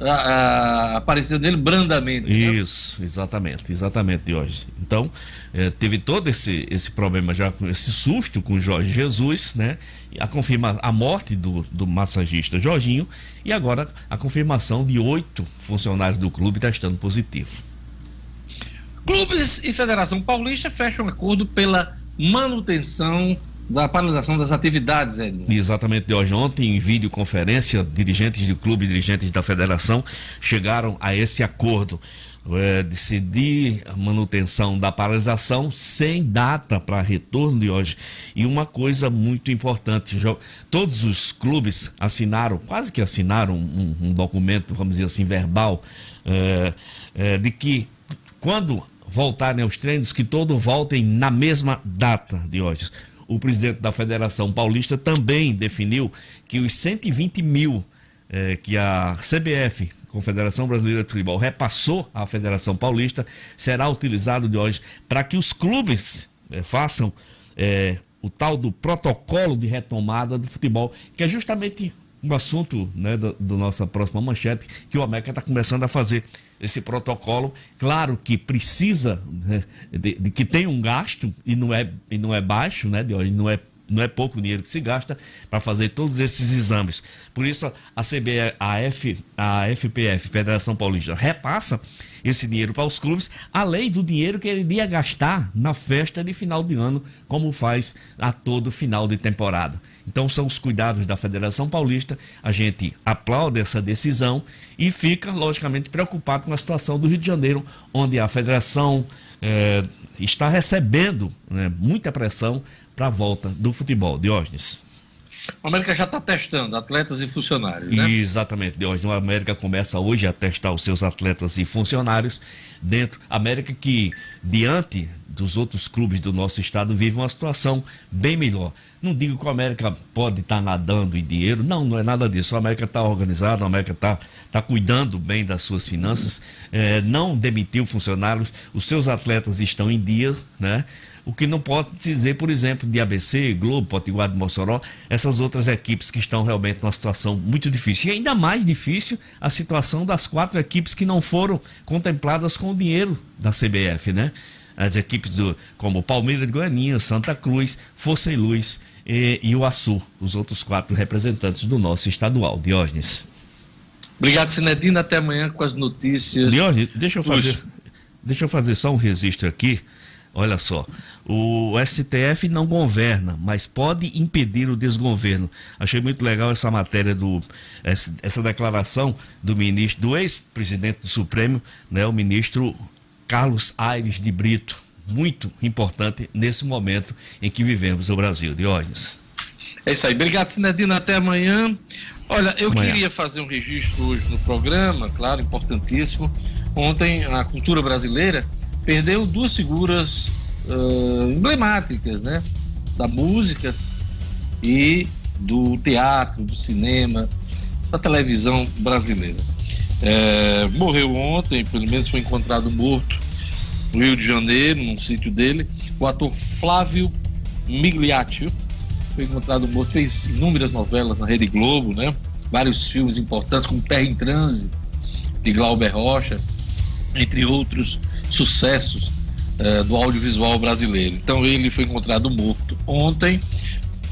A, apareceu nele brandamente. Né? Isso, né? exatamente, exatamente, hoje. Então, eh, teve todo esse, esse problema já, esse susto com Jorge Jesus, né? A confirma a morte do, do massagista Jorginho e agora a confirmação de oito funcionários do clube testando positivo. Clubes e Federação Paulista fecham acordo pela manutenção da paralisação das atividades, Edno. Exatamente, de hoje. Ontem, em videoconferência, dirigentes do clube, dirigentes da federação chegaram a esse acordo. É, decidir a manutenção da paralisação sem data para retorno de hoje. E uma coisa muito importante: todos os clubes assinaram, quase que assinaram um, um documento, vamos dizer assim, verbal, é, é, de que quando voltarem aos treinos, que todos voltem na mesma data de hoje o presidente da Federação Paulista também definiu que os 120 mil eh, que a CBF, Confederação Brasileira de Futebol, repassou à Federação Paulista, será utilizado de hoje para que os clubes eh, façam eh, o tal do protocolo de retomada do futebol, que é justamente um assunto né, da, da nossa próxima manchete que o América está começando a fazer esse protocolo. Claro que precisa né, de, de, que tenha um gasto e não é, e não é baixo, né, de, não é não é pouco dinheiro que se gasta para fazer todos esses exames. Por isso, a CBA, a, a FPF, Federação Paulista, repassa esse dinheiro para os clubes, além do dinheiro que ele iria gastar na festa de final de ano, como faz a todo final de temporada. Então são os cuidados da Federação Paulista. A gente aplaude essa decisão e fica, logicamente, preocupado com a situação do Rio de Janeiro, onde a Federação eh, está recebendo né, muita pressão para a volta do futebol. Diógenes. O América já está testando atletas e funcionários, né? Exatamente, Deus. O América começa hoje a testar os seus atletas e funcionários dentro. América que, diante dos outros clubes do nosso estado, vive uma situação bem melhor. Não digo que o América pode estar tá nadando em dinheiro, não, não é nada disso. O América está organizado, o América está tá cuidando bem das suas finanças, é, não demitiu funcionários, os seus atletas estão em dia, né? O que não pode dizer, por exemplo, de ABC, Globo, Potiguar de Mossoró, essas outras equipes que estão realmente numa situação muito difícil. E ainda mais difícil a situação das quatro equipes que não foram contempladas com o dinheiro da CBF, né? As equipes do, como Palmeiras de Goianinha, Santa Cruz, Força e Luz e, e o Açu, os outros quatro representantes do nosso estadual. Diógenes. Obrigado, Sinedino. Até amanhã com as notícias. Diógenes, deixa eu fazer, deixa eu fazer só um registro aqui. Olha só, o STF não governa, mas pode impedir o desgoverno. Achei muito legal essa matéria do essa declaração do ministro, do ex-presidente do Supremo, né, o ministro Carlos Aires de Brito. Muito importante nesse momento em que vivemos o Brasil. Diógenes. É isso aí. Obrigado, Sinedina. Até amanhã. Olha, eu amanhã. queria fazer um registro hoje no programa, claro, importantíssimo. Ontem a cultura brasileira perdeu duas figuras uh, emblemáticas, né? Da música e do teatro, do cinema, da televisão brasileira. É, morreu ontem, pelo menos foi encontrado morto no Rio de Janeiro, num sítio dele, o ator Flávio Migliaccio. Foi encontrado morto, fez inúmeras novelas na Rede Globo, né? Vários filmes importantes, como Terra em Transe, de Glauber Rocha, entre outros sucessos uh, do audiovisual brasileiro. Então ele foi encontrado morto ontem,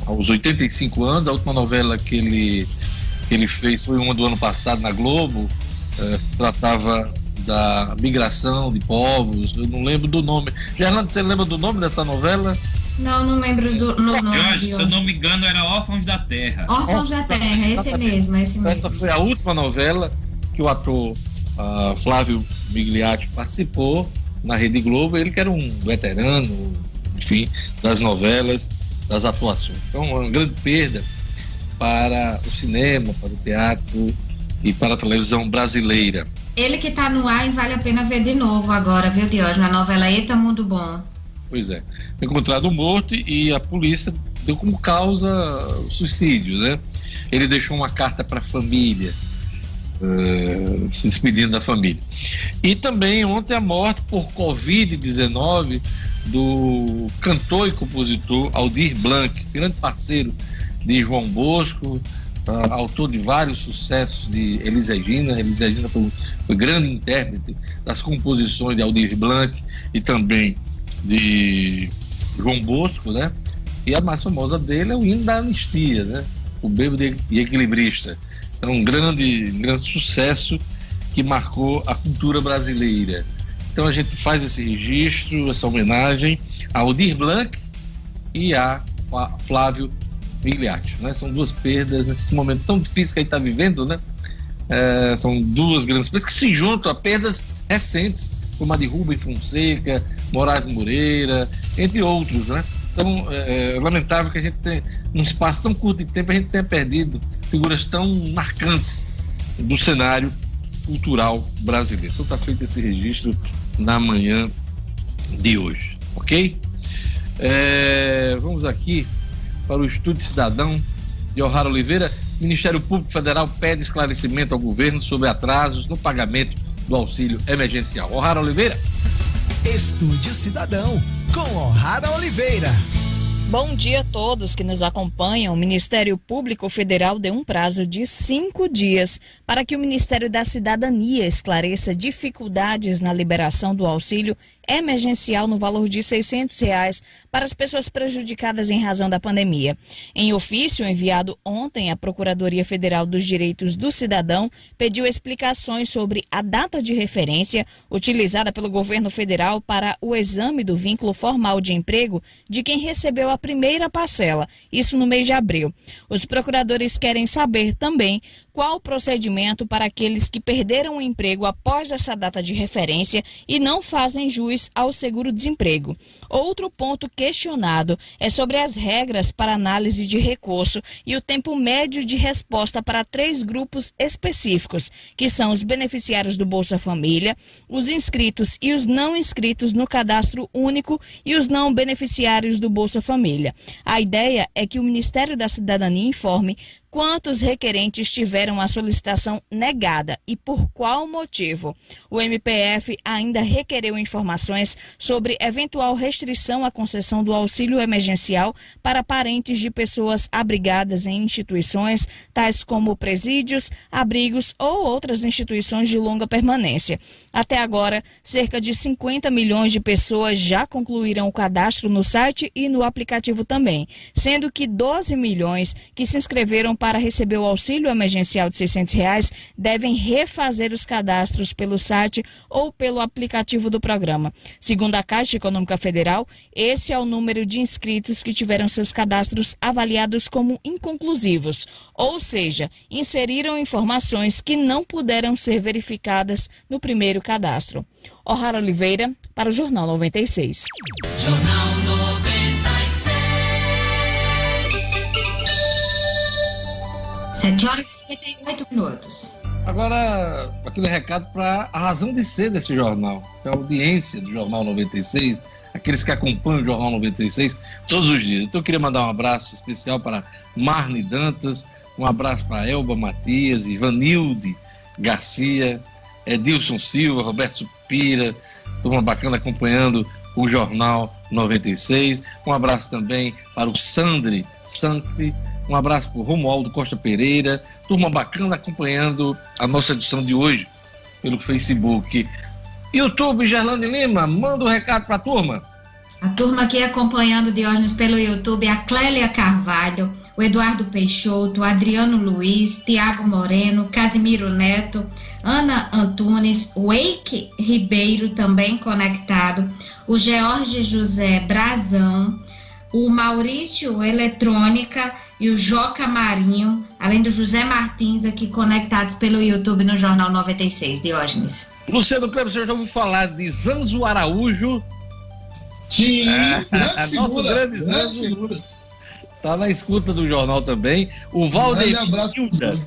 aos 85 anos. A última novela que ele, que ele fez foi uma do ano passado na Globo, uh, tratava da migração de povos. Eu não lembro do nome. Gerlando, você lembra do nome dessa novela? Não, não lembro do no nome. Jorge, se eu não me engano, era Órfãos da Terra. Órfãos da Terra, esse mesmo, esse mesmo. Essa foi a última novela que o ator uh, Flávio Migliati participou na Rede Globo, ele que era um veterano, enfim, das novelas, das atuações. Então, uma grande perda para o cinema, para o teatro e para a televisão brasileira. Ele que está no ar e vale a pena ver de novo agora, viu, Diógenes? Na novela Eita Mundo Bom. Pois é. Encontrado morto e a polícia deu como causa o suicídio, né? Ele deixou uma carta para a família uh, se despedindo da família. E também ontem a morte por Covid-19 do cantor e compositor Aldir Blanc, grande parceiro de João Bosco, uh, autor de vários sucessos de Elis Regina. Elis Regina foi, foi grande intérprete das composições de Aldir Blanc e também de João Bosco, né? E a mais famosa dele é o hino da anistia, né? O bêbado e equilibrista é um grande, grande sucesso que marcou a cultura brasileira. Então a gente faz esse registro, essa homenagem a Aldir Blanc e a Flávio Migliaccio, né? São duas perdas nesse momento tão difícil que a gente está vivendo, né? É, são duas grandes perdas que se juntam a perdas recentes, como a de Rubem Fonseca, Moraes Moreira, entre outros, né? Então, é, é lamentável que a gente tenha, num espaço tão curto de tempo, a gente tenha perdido figuras tão marcantes do cenário cultural brasileiro. Então está feito esse registro na manhã de hoje, ok? É, vamos aqui para o Estúdio Cidadão de O'Hara Oliveira. Ministério Público Federal pede esclarecimento ao governo sobre atrasos no pagamento do auxílio emergencial. O'Hara Oliveira. Estúdio Cidadão, com O'Hara Oliveira. Bom dia a todos que nos acompanham. O Ministério Público Federal deu um prazo de cinco dias para que o Ministério da Cidadania esclareça dificuldades na liberação do auxílio emergencial no valor de 600 reais para as pessoas prejudicadas em razão da pandemia. Em ofício enviado ontem, a Procuradoria Federal dos Direitos do Cidadão pediu explicações sobre a data de referência utilizada pelo governo federal para o exame do vínculo formal de emprego de quem recebeu a primeira parcela, isso no mês de abril. Os procuradores querem saber também qual o procedimento para aqueles que perderam o emprego após essa data de referência e não fazem jus ao seguro-desemprego. Outro ponto questionado é sobre as regras para análise de recurso e o tempo médio de resposta para três grupos específicos, que são os beneficiários do Bolsa Família, os inscritos e os não inscritos no cadastro único e os não beneficiários do Bolsa Família. A ideia é que o Ministério da Cidadania informe quantos requerentes tiveram a solicitação negada e por qual motivo. O MPF ainda requereu informações sobre eventual restrição à concessão do auxílio emergencial para parentes de pessoas abrigadas em instituições tais como presídios, abrigos ou outras instituições de longa permanência. Até agora, cerca de 50 milhões de pessoas já concluíram o cadastro no site e no aplicativo também, sendo que 12 milhões que se inscreveram para receber o auxílio emergencial de 600 reais devem refazer os cadastros pelo site ou pelo aplicativo do programa. Segundo a Caixa Econômica Federal, esse é o número de inscritos que tiveram seus cadastros avaliados como inconclusivos, ou seja, inseriram informações que não puderam ser verificadas no primeiro cadastro. O'Hara Oliveira, para o Jornal 96. Jornal 7 horas e 58 minutos. Agora, aquele recado para a razão de ser desse jornal, é a audiência do Jornal 96, aqueles que acompanham o Jornal 96 todos os dias. Então, eu queria mandar um abraço especial para Marne Dantas, um abraço para Elba Matias, Ivanilde Garcia, Edilson Silva, Roberto Supira, turma bacana acompanhando o Jornal 96. Um abraço também para o Sandri Sancti, um abraço para o Romualdo Costa Pereira, turma bacana acompanhando a nossa edição de hoje pelo Facebook. YouTube, Gerlane Lima, manda um recado para a turma. A turma aqui acompanhando Diógenes pelo YouTube, a Clélia Carvalho, o Eduardo Peixoto, o Adriano Luiz, Tiago Moreno, Casimiro Neto, Ana Antunes, o Eike Ribeiro também conectado, o George José Brazão, o Maurício Eletrônica e o Joca Marinho, além do José Martins aqui conectados pelo YouTube no Jornal 96, Diógenes. Luciano Kleber, você já ouviu falar de Zanzo Araújo? Sim, É, grande nosso figura, grande Zanzo. figura. Tá na escuta do jornal também. O Grande Valdemir abraço pra Nilda.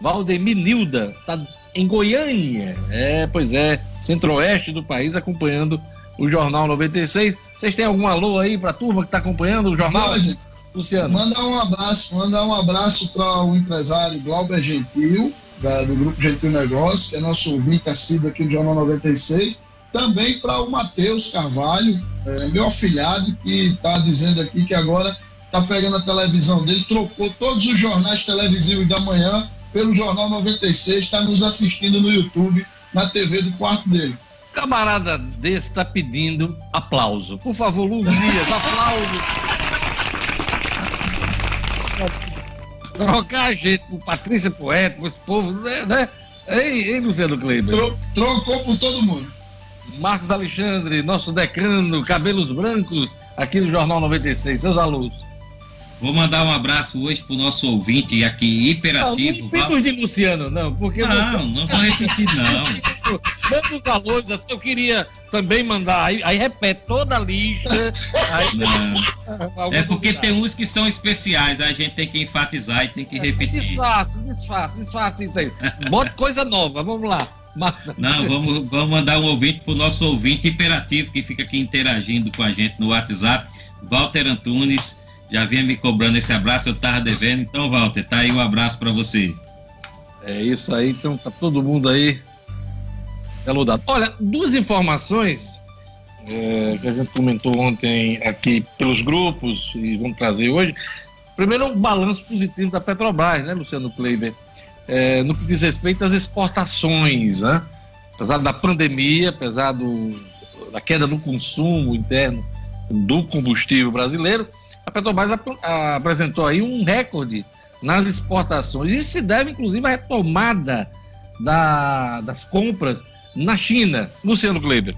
Valdemir Nilda, tá em Goiânia. É, pois é, centro-oeste do país, acompanhando o Jornal 96. Vocês têm algum alô aí pra turma que tá acompanhando o jornal? Jorge, Luciano. Mandar um abraço, mandar um abraço para o empresário Glauber Gentil, da- do Grupo Gentil Negócio, que é nosso ouvinte assíduo aqui do Jornal 96. Também para o Matheus Carvalho, é, meu afilhado, que está dizendo aqui que agora está pegando a televisão dele, trocou todos os jornais televisivos da manhã pelo Jornal 96, está nos assistindo no YouTube, na TV do quarto dele. Camarada desse tá pedindo aplauso. Por favor, Luz Dias, aplausos. Trocar a gente por Patrícia Poeta, por esse povo, né? né? Ei, ei, Luciano Kleber. Tro- trocou por todo mundo. Marcos Alexandre, nosso decano, cabelos brancos, aqui no Jornal 96, seus alunos. Vou mandar um abraço hoje pro nosso ouvinte aqui, Não, não hiperativo. Val- de Luciano, não, porque Não, não vou repetir, não. Manda os valores, assim, eu queria também mandar, aí, aí repete toda a lista. Aí, Não. É porque tem uns que são especiais, a gente tem que enfatizar e tem que repetir. Disfarce, disfarce, disfarce isso aí. Bota coisa nova, vamos lá. Não, vamos, vamos mandar um ouvinte pro nosso ouvinte hiperativo que fica aqui interagindo com a gente no WhatsApp, Walter Antunes. Já vinha me cobrando esse abraço, eu tava devendo. Então, Walter, tá aí um abraço para você. É isso aí, então tá todo mundo aí saludado. Olha, duas informações é, que a gente comentou ontem aqui pelos grupos e vamos trazer hoje. Primeiro, o balanço positivo da Petrobras, né, Luciano Kleiber? É, no que diz respeito às exportações, né? Apesar da pandemia, apesar do, da queda no consumo interno do combustível brasileiro, a Petrobras ap apresentou aí um recorde nas exportações. Isso se deve, inclusive, à retomada da, das compras na China. Luciano Kleber.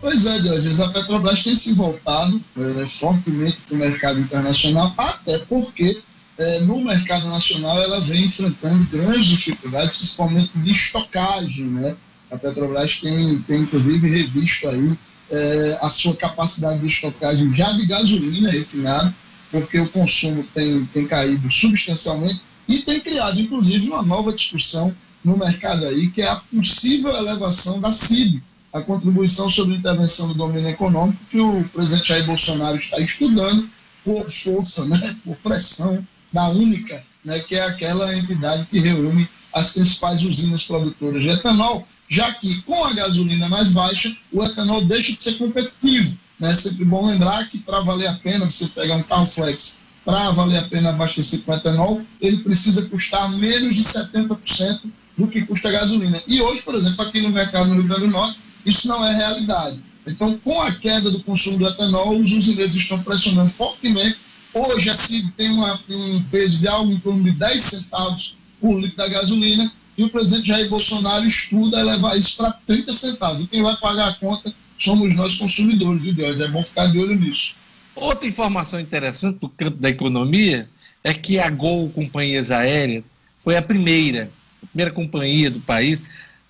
Pois é, Diogenes, a Petrobras tem se voltado é, fortemente para o mercado internacional, até porque é, no mercado nacional ela vem enfrentando grandes dificuldades, principalmente de estocagem. Né? A Petrobras tem, tem inclusive revisto aí é, a sua capacidade de estocagem já de gasolina refinada, porque o consumo tem, tem caído substancialmente e tem criado, inclusive, uma nova discussão no mercado aí, que é a possível elevação da CIB, a contribuição sobre intervenção do domínio econômico, que o presidente Jair Bolsonaro está estudando por força, né, por pressão da única, né, que é aquela entidade que reúne as principais usinas produtoras de etanol, já que com a gasolina mais baixa, o etanol deixa de ser competitivo. Né? É sempre bom lembrar que para valer a pena você pegar um carro flex, para valer a pena abastecer com etanol, ele precisa custar menos de 70% do que custa a gasolina. E hoje, por exemplo, aqui no mercado no Rio Grande do Norte, isso não é realidade. Então, com a queda do consumo do etanol, os usineiros estão pressionando fortemente. Hoje, a CID tem uma, um peso de algo em torno de 10 centavos por litro da gasolina, e o presidente Jair Bolsonaro estuda levar isso para 30 centavos. E quem vai pagar a conta somos nós consumidores, viu, Deus? É bom ficar de olho nisso. Outra informação interessante do campo da economia é que a Gol Companhias Aéreas foi a primeira, a primeira companhia do país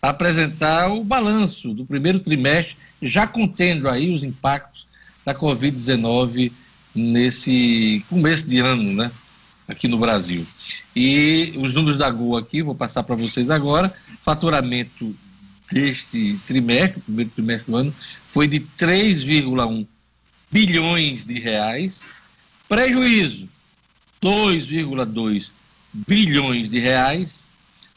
a apresentar o balanço do primeiro trimestre, já contendo aí os impactos da Covid-19 nesse começo de ano, né? Aqui no Brasil. E os números da Gol aqui, vou passar para vocês agora. Faturamento deste trimestre, primeiro trimestre do ano, foi de 3,1 bilhões de reais. Prejuízo, 2,2 bilhões de reais.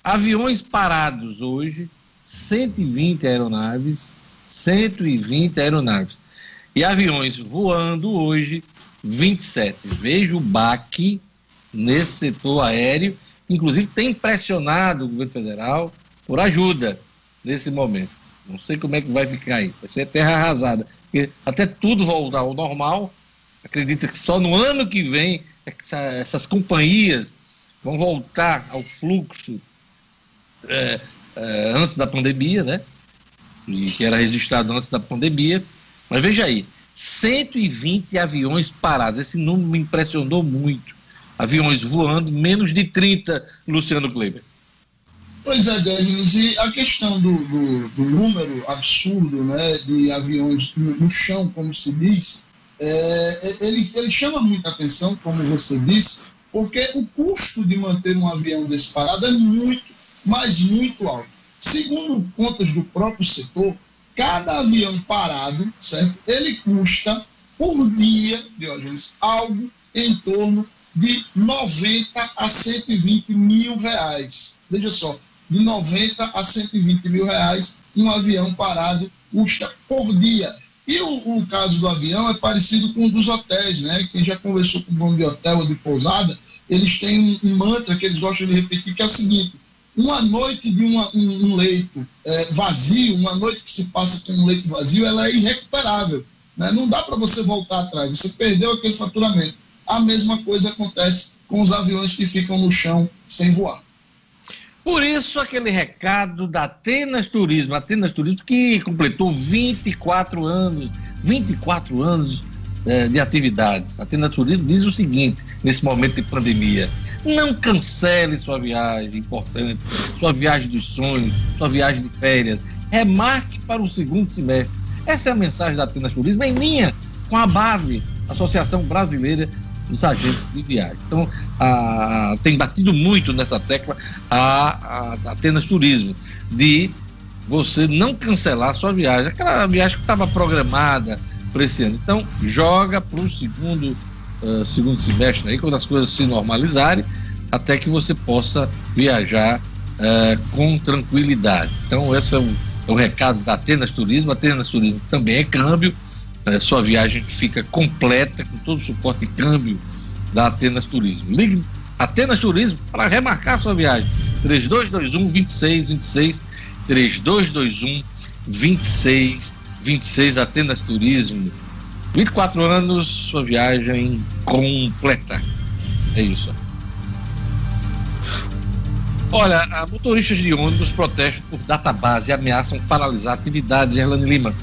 Aviões parados hoje, 120 aeronaves, 120 aeronaves. E aviões voando hoje, 27. Veja o baque nesse setor aéreo, inclusive tem pressionado o governo federal por ajuda nesse momento. Não sei como é que vai ficar aí, vai ser terra arrasada, porque até tudo voltar ao normal, acredita que só no ano que vem é que essa, essas companhias vão voltar ao fluxo é, é, antes da pandemia, né? E que era registrado antes da pandemia. Mas veja aí, 120 aviões parados. Esse número me impressionou muito aviões voando, menos de 30, Luciano Kleber. Pois é, Diogenes, e a questão do, do, do, número absurdo né, de aviões no, no chão, como se diz, é, é, ele, ele chama muita atenção, como você disse, porque o custo de manter um avião desse parado é muito, mas muito alto. Segundo contas do próprio setor, cada avião parado, certo? Ele custa por dia, Diogenes, algo em torno de 90 a 120 mil reais. Veja só, de 90 a 120 mil reais um avião parado custa por dia. E o, o, caso do avião é parecido com o dos hotéis, né? Quem já conversou com o dono de hotel ou de pousada, eles têm um, um, mantra que eles gostam de repetir, que é o seguinte: uma noite de uma, um, um, leito é, vazio, uma noite que se passa com um leito vazio, ela é irrecuperável. Né? Não dá para você voltar atrás, você perdeu aquele faturamento a mesma coisa acontece com os aviões que ficam no chão sem voar. Por isso, aquele recado da Atenas Turismo, Atenas Turismo que completou 24 anos, 24 anos é, de atividades. Atenas Turismo diz o seguinte, nesse momento de pandemia, não cancele sua viagem importante, sua viagem dos sonhos, sua viagem de férias. Remarque para o segundo semestre. Essa é a mensagem da Atenas Turismo, em linha com a BAVE, Associação Brasileira dos agentes de viagem. Então, a, tem batido muito nessa tecla a, a Atenas Turismo, de você não cancelar sua viagem, aquela viagem que estava programada para esse ano. Então, joga para o segundo, uh, segundo semestre, aí, quando as coisas se normalizarem, até que você possa viajar uh, com tranquilidade. Então, esse é o, é o recado da Atenas Turismo. Atenas Turismo também é câmbio, é, sua viagem fica completa com todo o suporte de câmbio da Atenas Turismo. Ligue Atenas Turismo para remarcar sua viagem. 3221 2626 3221 2626 26, Atenas Turismo. 24 anos, sua viagem completa. É isso. Olha, motoristas de ônibus protestam por database e ameaçam paralisar atividades. Erlane Lima.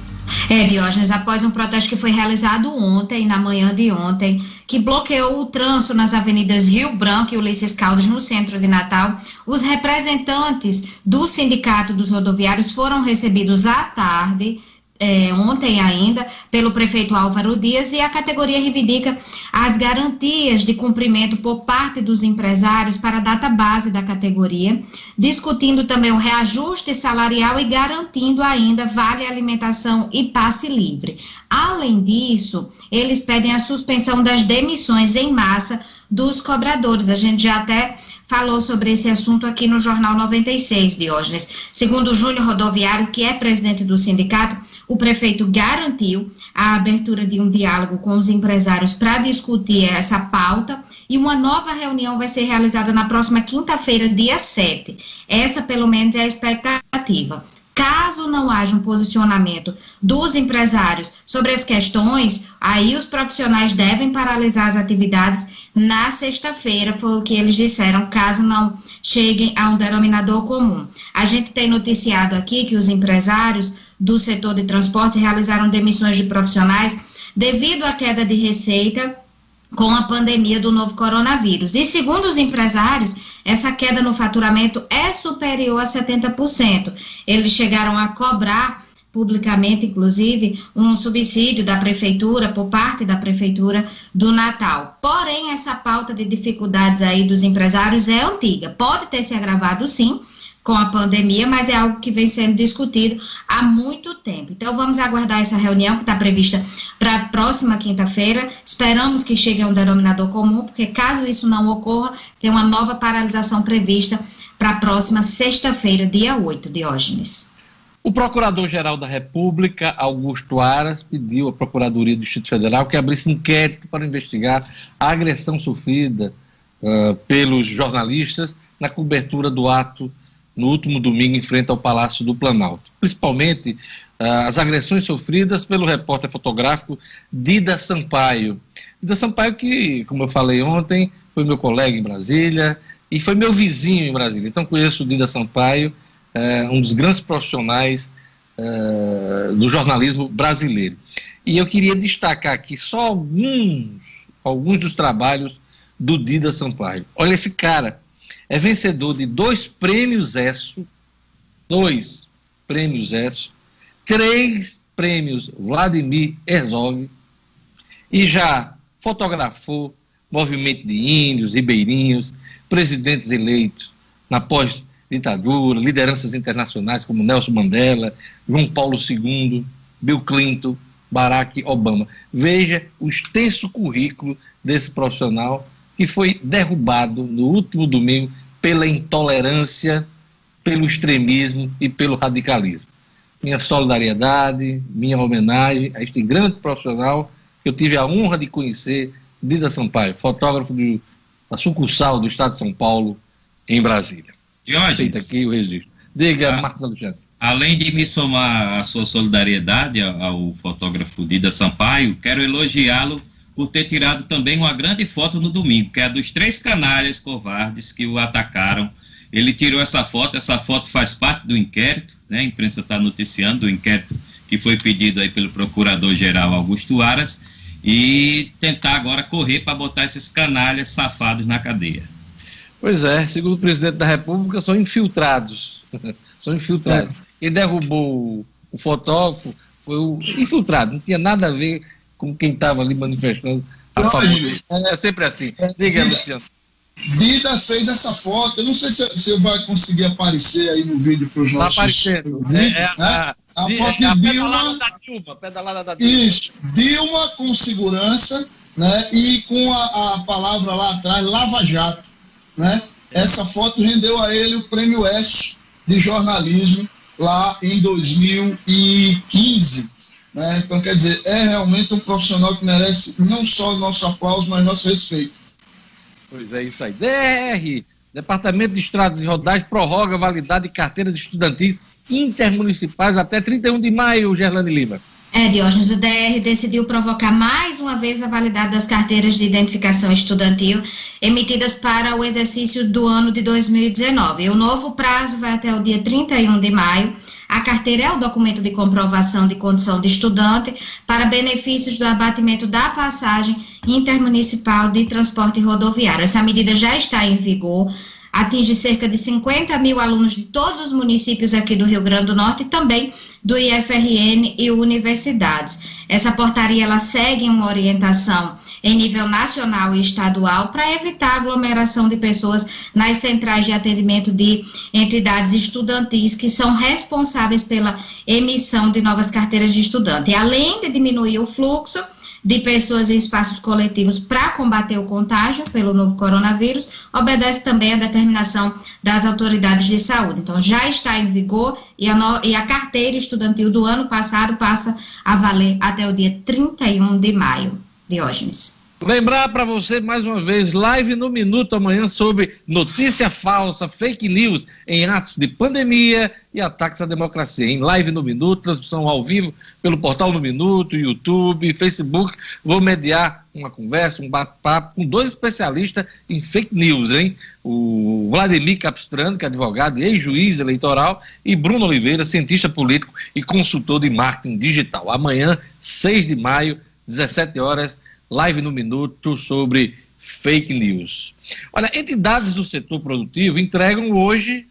É, Diógenes, após um protesto que foi realizado ontem, na manhã de ontem, que bloqueou o trânsito nas avenidas Rio Branco e Ulisses Caldas, no centro de Natal, os representantes do Sindicato dos Rodoviários foram recebidos à tarde é, ontem ainda pelo prefeito Álvaro Dias e a categoria reivindica as garantias de cumprimento por parte dos empresários para a data base da categoria, discutindo também o reajuste salarial e garantindo ainda vale alimentação e passe livre. Além disso, eles pedem a suspensão das demissões em massa dos cobradores. A gente já até falou sobre esse assunto aqui no Jornal 96, Diógenes. Segundo o Júnior Rodoviário, que é presidente do sindicato, o prefeito garantiu a abertura de um diálogo com os empresários para discutir essa pauta e uma nova reunião vai ser realizada na próxima quinta-feira, dia 7. Essa, pelo menos, é a expectativa. Caso não haja um posicionamento dos empresários sobre as questões, aí os profissionais devem paralisar as atividades na sexta-feira, foi o que eles disseram, caso não cheguem a um denominador comum. A gente tem noticiado aqui que os empresários do setor de transportes realizaram demissões de profissionais devido à queda de receita com a pandemia do novo coronavírus. E segundo os empresários, essa queda no faturamento é superior a 70%. Eles chegaram a cobrar publicamente, inclusive, um subsídio da prefeitura, por parte da prefeitura do Natal. Porém, essa pauta de dificuldades aí dos empresários é antiga. Pode ter se agravado, sim, com a pandemia, mas é algo que vem sendo discutido há muito tempo. Então, vamos aguardar essa reunião que está prevista para a próxima quinta-feira. Esperamos que chegue a um denominador comum, porque caso isso não ocorra, tem uma nova paralisação prevista para a próxima sexta-feira, dia 8, Diógenes. O Procurador-Geral da República, Augusto Aras, pediu à Procuradoria do Distrito Federal que abrisse inquérito para investigar a agressão sofrida uh, pelos jornalistas na cobertura do ato no último domingo em frente ao Palácio do Planalto, principalmente uh, as agressões sofridas pelo repórter fotográfico Dida Sampaio. Dida Sampaio que, como eu falei ontem, foi meu colega em Brasília e foi meu vizinho em Brasília. Então conheço o Dida Sampaio, uh, um dos grandes profissionais uh, do jornalismo brasileiro. E eu queria destacar aqui só alguns, alguns dos trabalhos do Dida Sampaio. Olha esse cara, é vencedor de dois prêmios ESSO, dois prêmios ESSO, três prêmios Vladimir Herzog e já fotografou movimento de índios, ribeirinhos, presidentes eleitos na pós-ditadura, lideranças internacionais como Nelson Mandela, João Paulo II, Bill Clinton, Barack Obama. Veja o extenso currículo desse profissional que foi derrubado no último domingo pela intolerância, pelo extremismo e pelo radicalismo. Minha solidariedade, minha homenagem a este grande profissional que eu tive a honra de conhecer, Dida Sampaio, fotógrafo do, da sucursal do Estado de São Paulo, em Brasília. Diógenes. Feito aqui o registro. Diga, ah, Marcos Alexandre. Além de me somar a sua solidariedade ao fotógrafo Dida Sampaio, quero elogiá-lo por ter tirado também uma grande foto no domingo, que é a dos três canalhas covardes que o atacaram. Ele tirou essa foto, essa foto faz parte do inquérito, né? A imprensa está noticiando o inquérito que foi pedido aí pelo procurador-geral Augusto Aras e tentar agora correr para botar esses canalhas safados na cadeia. Pois é, segundo o presidente da República, são infiltrados. são infiltrados. É. Quem derrubou o fotógrafo foi o infiltrado, não tinha nada a ver com quem estava ali manifestando a favor disso. É sempre assim. Diga, Luciano. Dida fez essa foto, eu não sei se, se vai conseguir aparecer aí no vídeo para os tá nossos. Está aparecendo. É, é, né? a, a, foto é, de Dilma. Da Dilma, pedalada da Dilma. Isso, Dilma com segurança, né? E com a, a palavra lá atrás, Lava Jato, né? Essa foto rendeu a ele o prêmio S de jornalismo lá em 2015. Né? Então, quer dizer, é realmente um profissional que merece não só o nosso aplauso, mas nosso respeito. Pois é, isso aí. DR, Departamento de Estradas e Rodagem, prorroga a validade de carteiras estudantis intermunicipais até 31 de maio, Gerlane Lima. É, Diógenes, o DR decidiu provocar mais uma vez a validade das carteiras de identificação estudantil emitidas para o exercício do ano de 2019. E o novo prazo vai até o dia 31 de maio. A carteira é o documento de comprovação de condição de estudante para benefícios do abatimento da passagem intermunicipal de transporte rodoviário. Essa medida já está em vigor atinge cerca de 50 mil alunos de todos os municípios aqui do Rio Grande do Norte e também do IFRN e universidades. Essa portaria ela segue uma orientação em nível nacional e estadual para evitar aglomeração de pessoas nas centrais de atendimento de entidades estudantis que são responsáveis pela emissão de novas carteiras de estudante. Além de diminuir o fluxo, de pessoas em espaços coletivos para combater o contágio pelo novo coronavírus, obedece também à determinação das autoridades de saúde. Então, já está em vigor e a, no, e a carteira estudantil do ano passado passa a valer até o dia 31 de maio. Diógenes. Lembrar para você mais uma vez, live no Minuto amanhã sobre notícia falsa, fake news em atos de pandemia e ataques à democracia. Em live no Minuto, transmissão ao vivo pelo portal no Minuto, YouTube, Facebook. Vou mediar uma conversa, um bate-papo com dois especialistas em fake news, hein? O Vladimir Capistrano, que é advogado e ex-juiz eleitoral, e Bruno Oliveira, cientista político e consultor de marketing digital. Amanhã, 6 de maio, 17 horas live no minuto sobre fake news. Olha, entidades do setor produtivo entregam hoje,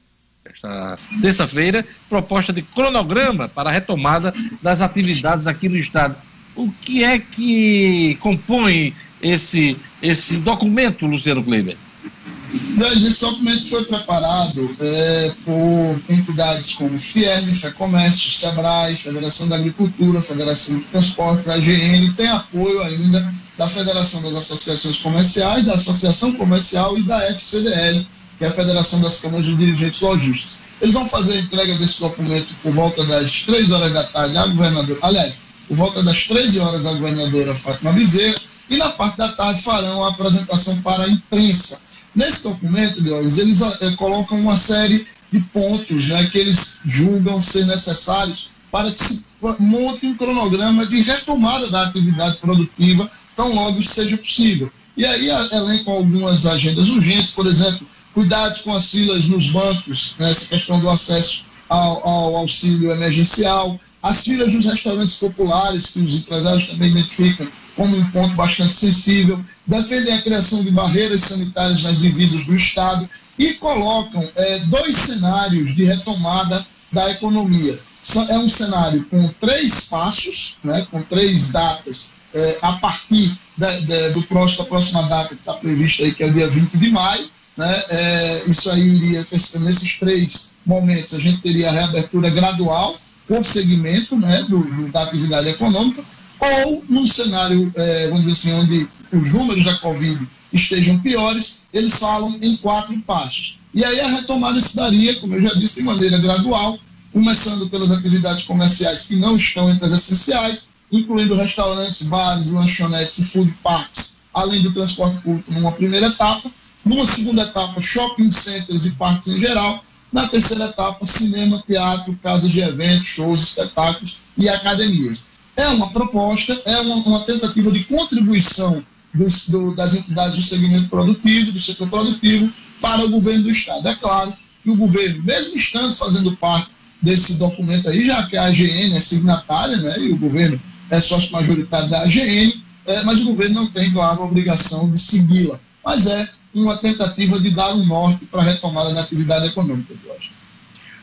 esta terça-feira, proposta de cronograma para a retomada das atividades aqui no estado. O que é que compõe esse, esse documento, Luciano Kleber? Esse documento foi preparado é, por entidades como FIERN, FEComércio, SEBRAE, Federação da Agricultura, Federação de Transportes, AGN, tem apoio ainda da Federação das Associações Comerciais, da Associação Comercial e da FCDL, que é a Federação das Câmaras de Dirigentes Lojistas. Eles vão fazer a entrega desse documento por volta das 3 horas da tarde à governadora, aliás, por volta das 13 horas à governadora Fátima Bezerra, e na parte da tarde farão a apresentação para a imprensa. Nesse documento, Leões, eles é, colocam uma série de pontos né, que eles julgam ser necessários para que se monte um cronograma de retomada da atividade produtiva tão logo seja possível. E aí elencam algumas agendas urgentes, por exemplo, cuidados com as filas nos bancos, né, essa questão do acesso ao, ao, auxílio emergencial, as filas nos restaurantes populares, que os empresários também identificam como um ponto bastante sensível, defendem a criação de barreiras sanitárias nas divisas do Estado e colocam é, dois cenários de retomada da economia. É um cenário com três passos, né, com três datas é, a partir da, da, do próximo, da próxima data que está prevista aí, que é o dia 20 de maio, né, é, isso aí iria, nesses três momentos, a gente teria a reabertura gradual por segmento né, do, da atividade econômica, ou num cenário, é, vamos dizer assim, onde os números da Covid estejam piores, eles falam em quatro passos. E aí a retomada se daria, como eu já disse, de maneira gradual, começando pelas atividades comerciais que não estão entre as essenciais, incluindo restaurantes, bares, lanchonetes e food parks, além do transporte público numa primeira etapa. Numa segunda etapa, shopping centers e parques em geral. Na terceira etapa, cinema, teatro, casas de eventos, shows, espetáculos e academias. É uma proposta, é uma, uma tentativa de contribuição dos, do, das entidades do segmento produtivo, do setor produtivo, para o governo do Estado. É claro que o governo, mesmo estando fazendo parte desse documento aí, já que a AGN é signatária, né, e o governo é sócio majoritário da AGN, é, mas o governo não tem, claro, a obrigação de segui-la. Mas é uma tentativa de dar um norte para a retomada da atividade econômica.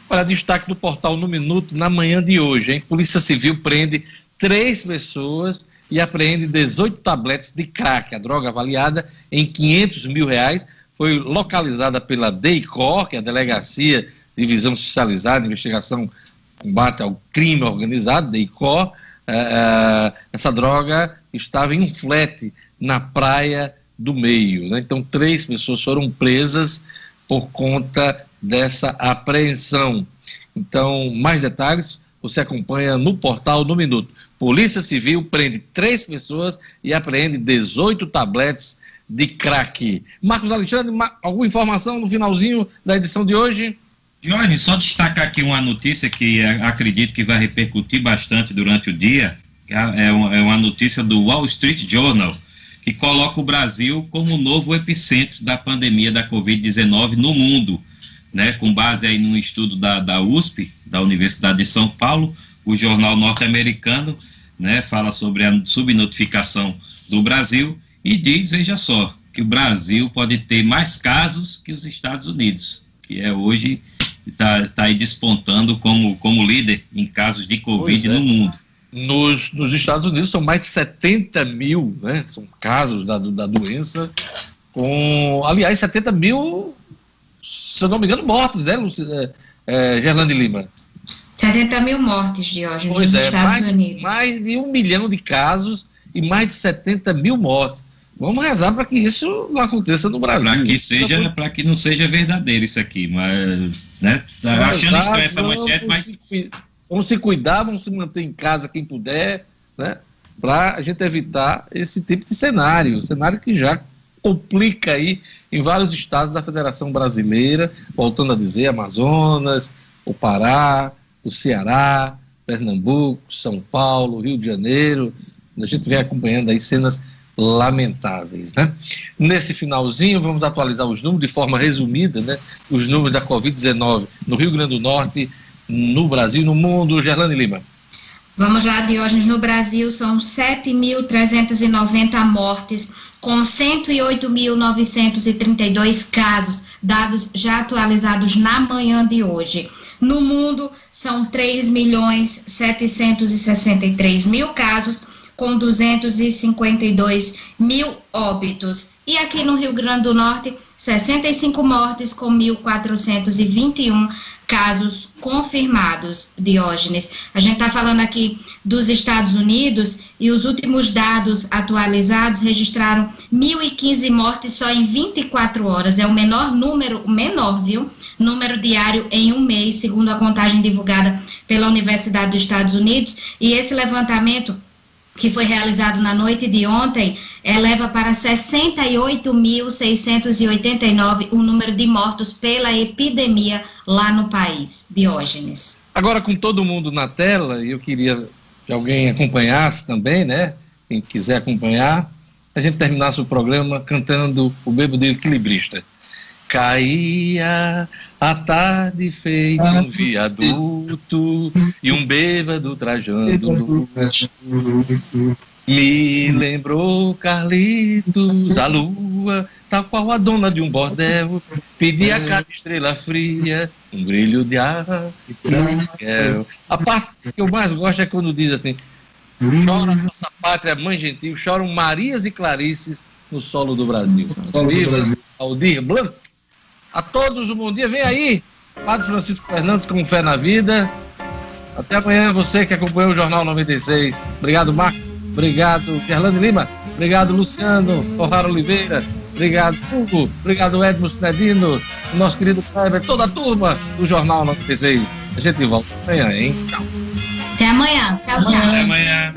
Olha, destaque do portal No Minuto, na manhã de hoje, hein? Polícia Civil prende três pessoas e apreende 18 tabletes de crack. A droga avaliada em 500 mil reais foi localizada pela DEICOR, que é a Delegacia Divisão Especializada de Investigação Combate ao Crime Organizado, DEICOR, é, é, essa droga estava em um flete na praia do meio. Né? Então, três pessoas foram presas por conta dessa apreensão. Então, mais detalhes você acompanha no portal no Minuto. Polícia Civil prende três pessoas e apreende 18 tabletes de crack. Marcos Alexandre, alguma informação no finalzinho da edição de hoje? Jorge, só destacar aqui uma notícia que acredito que vai repercutir bastante durante o dia. é uma, é uma notícia do Wall Street Journal, que coloca o Brasil como o novo epicentro da pandemia da Covid-19 no mundo. Né, com base aí num estudo da, da USP, da Universidade de São Paulo, o jornal norte-americano né, fala sobre a subnotificação do Brasil e diz, veja só, que o Brasil pode ter mais casos que os Estados Unidos, que é hoje está tá aí despontando como, como líder em casos de Covid é. no mundo. Nos, nos Estados Unidos são mais de 70 mil, né? São casos da, da doença, com, aliás, 70 mil, se eu não me engano, mortos, né, Lucina, é, Gerlande Lima? 70 mil mortes, Diógenes, pois nos é, Estados mais, Unidos. Mais de um milhão de casos e mais de 70 mil mortes. Vamos rezar para que isso não aconteça no Brasil. Para que seja, para que não seja verdadeiro isso aqui, mas, né? Tá achando estranho essa manchete, mas se, vamos se cuidar, vamos se manter em casa quem puder, né? Para a gente evitar esse tipo de cenário, cenário que já complica aí em vários estados da Federação Brasileira, voltando a dizer, Amazonas, o Pará, o Ceará, Pernambuco, São Paulo, Rio de Janeiro. A gente vem acompanhando aí cenas lamentáveis, né? Nesse finalzinho, vamos atualizar os números de forma resumida, né? Os números da Covid-19 no Rio Grande do Norte, no Brasil no mundo. Gerlane Lima. Vamos lá, Diógenes. No Brasil são 7.390 mortes, com 108.932 casos, dados já atualizados na manhã de hoje. No mundo, são 3 milhões 763 mil casos, com 252 mil óbitos. E aqui no Rio Grande do Norte, 65 mortes com 1.421 casos confirmados, Diógenes. A gente está falando aqui dos Estados Unidos e os últimos dados atualizados registraram 1.015 mortes só em 24 horas. É o menor número, menor, viu? Número diário em um mês, segundo a contagem divulgada pela Universidade dos Estados Unidos. E esse levantamento que foi realizado na noite de ontem, eleva para 68.689 o número de mortos pela epidemia lá no país. Diógenes. Agora, com todo mundo na tela, eu queria que alguém acompanhasse também, né? Quem quiser acompanhar, a gente terminasse o programa cantando o Bebo de Equilibrista. Caía a tarde feito um viaduto e um bêbado trajando me lembrou Carlitos, a lua, tal qual a dona de um bordel, pedia a cada estrela fria um brilho de ar. A parte que eu mais gosto é quando diz assim: chora nossa pátria, mãe gentil, choram Marias e Clarices no solo do Brasil. Viva Aldir Blanc. A todos um bom dia. Vem aí, Padre Francisco Fernandes com Fé na Vida. Até amanhã, você que acompanhou o Jornal 96. Obrigado, Marco. Obrigado, Gerlane Lima. Obrigado, Luciano Torrara Oliveira. Obrigado, Hugo. Obrigado, Edmo Sinedino. O nosso querido Kleber, toda a turma do Jornal 96. A gente volta amanhã, hein? Tchau. Até amanhã. Tchau, tchau. Até amanhã.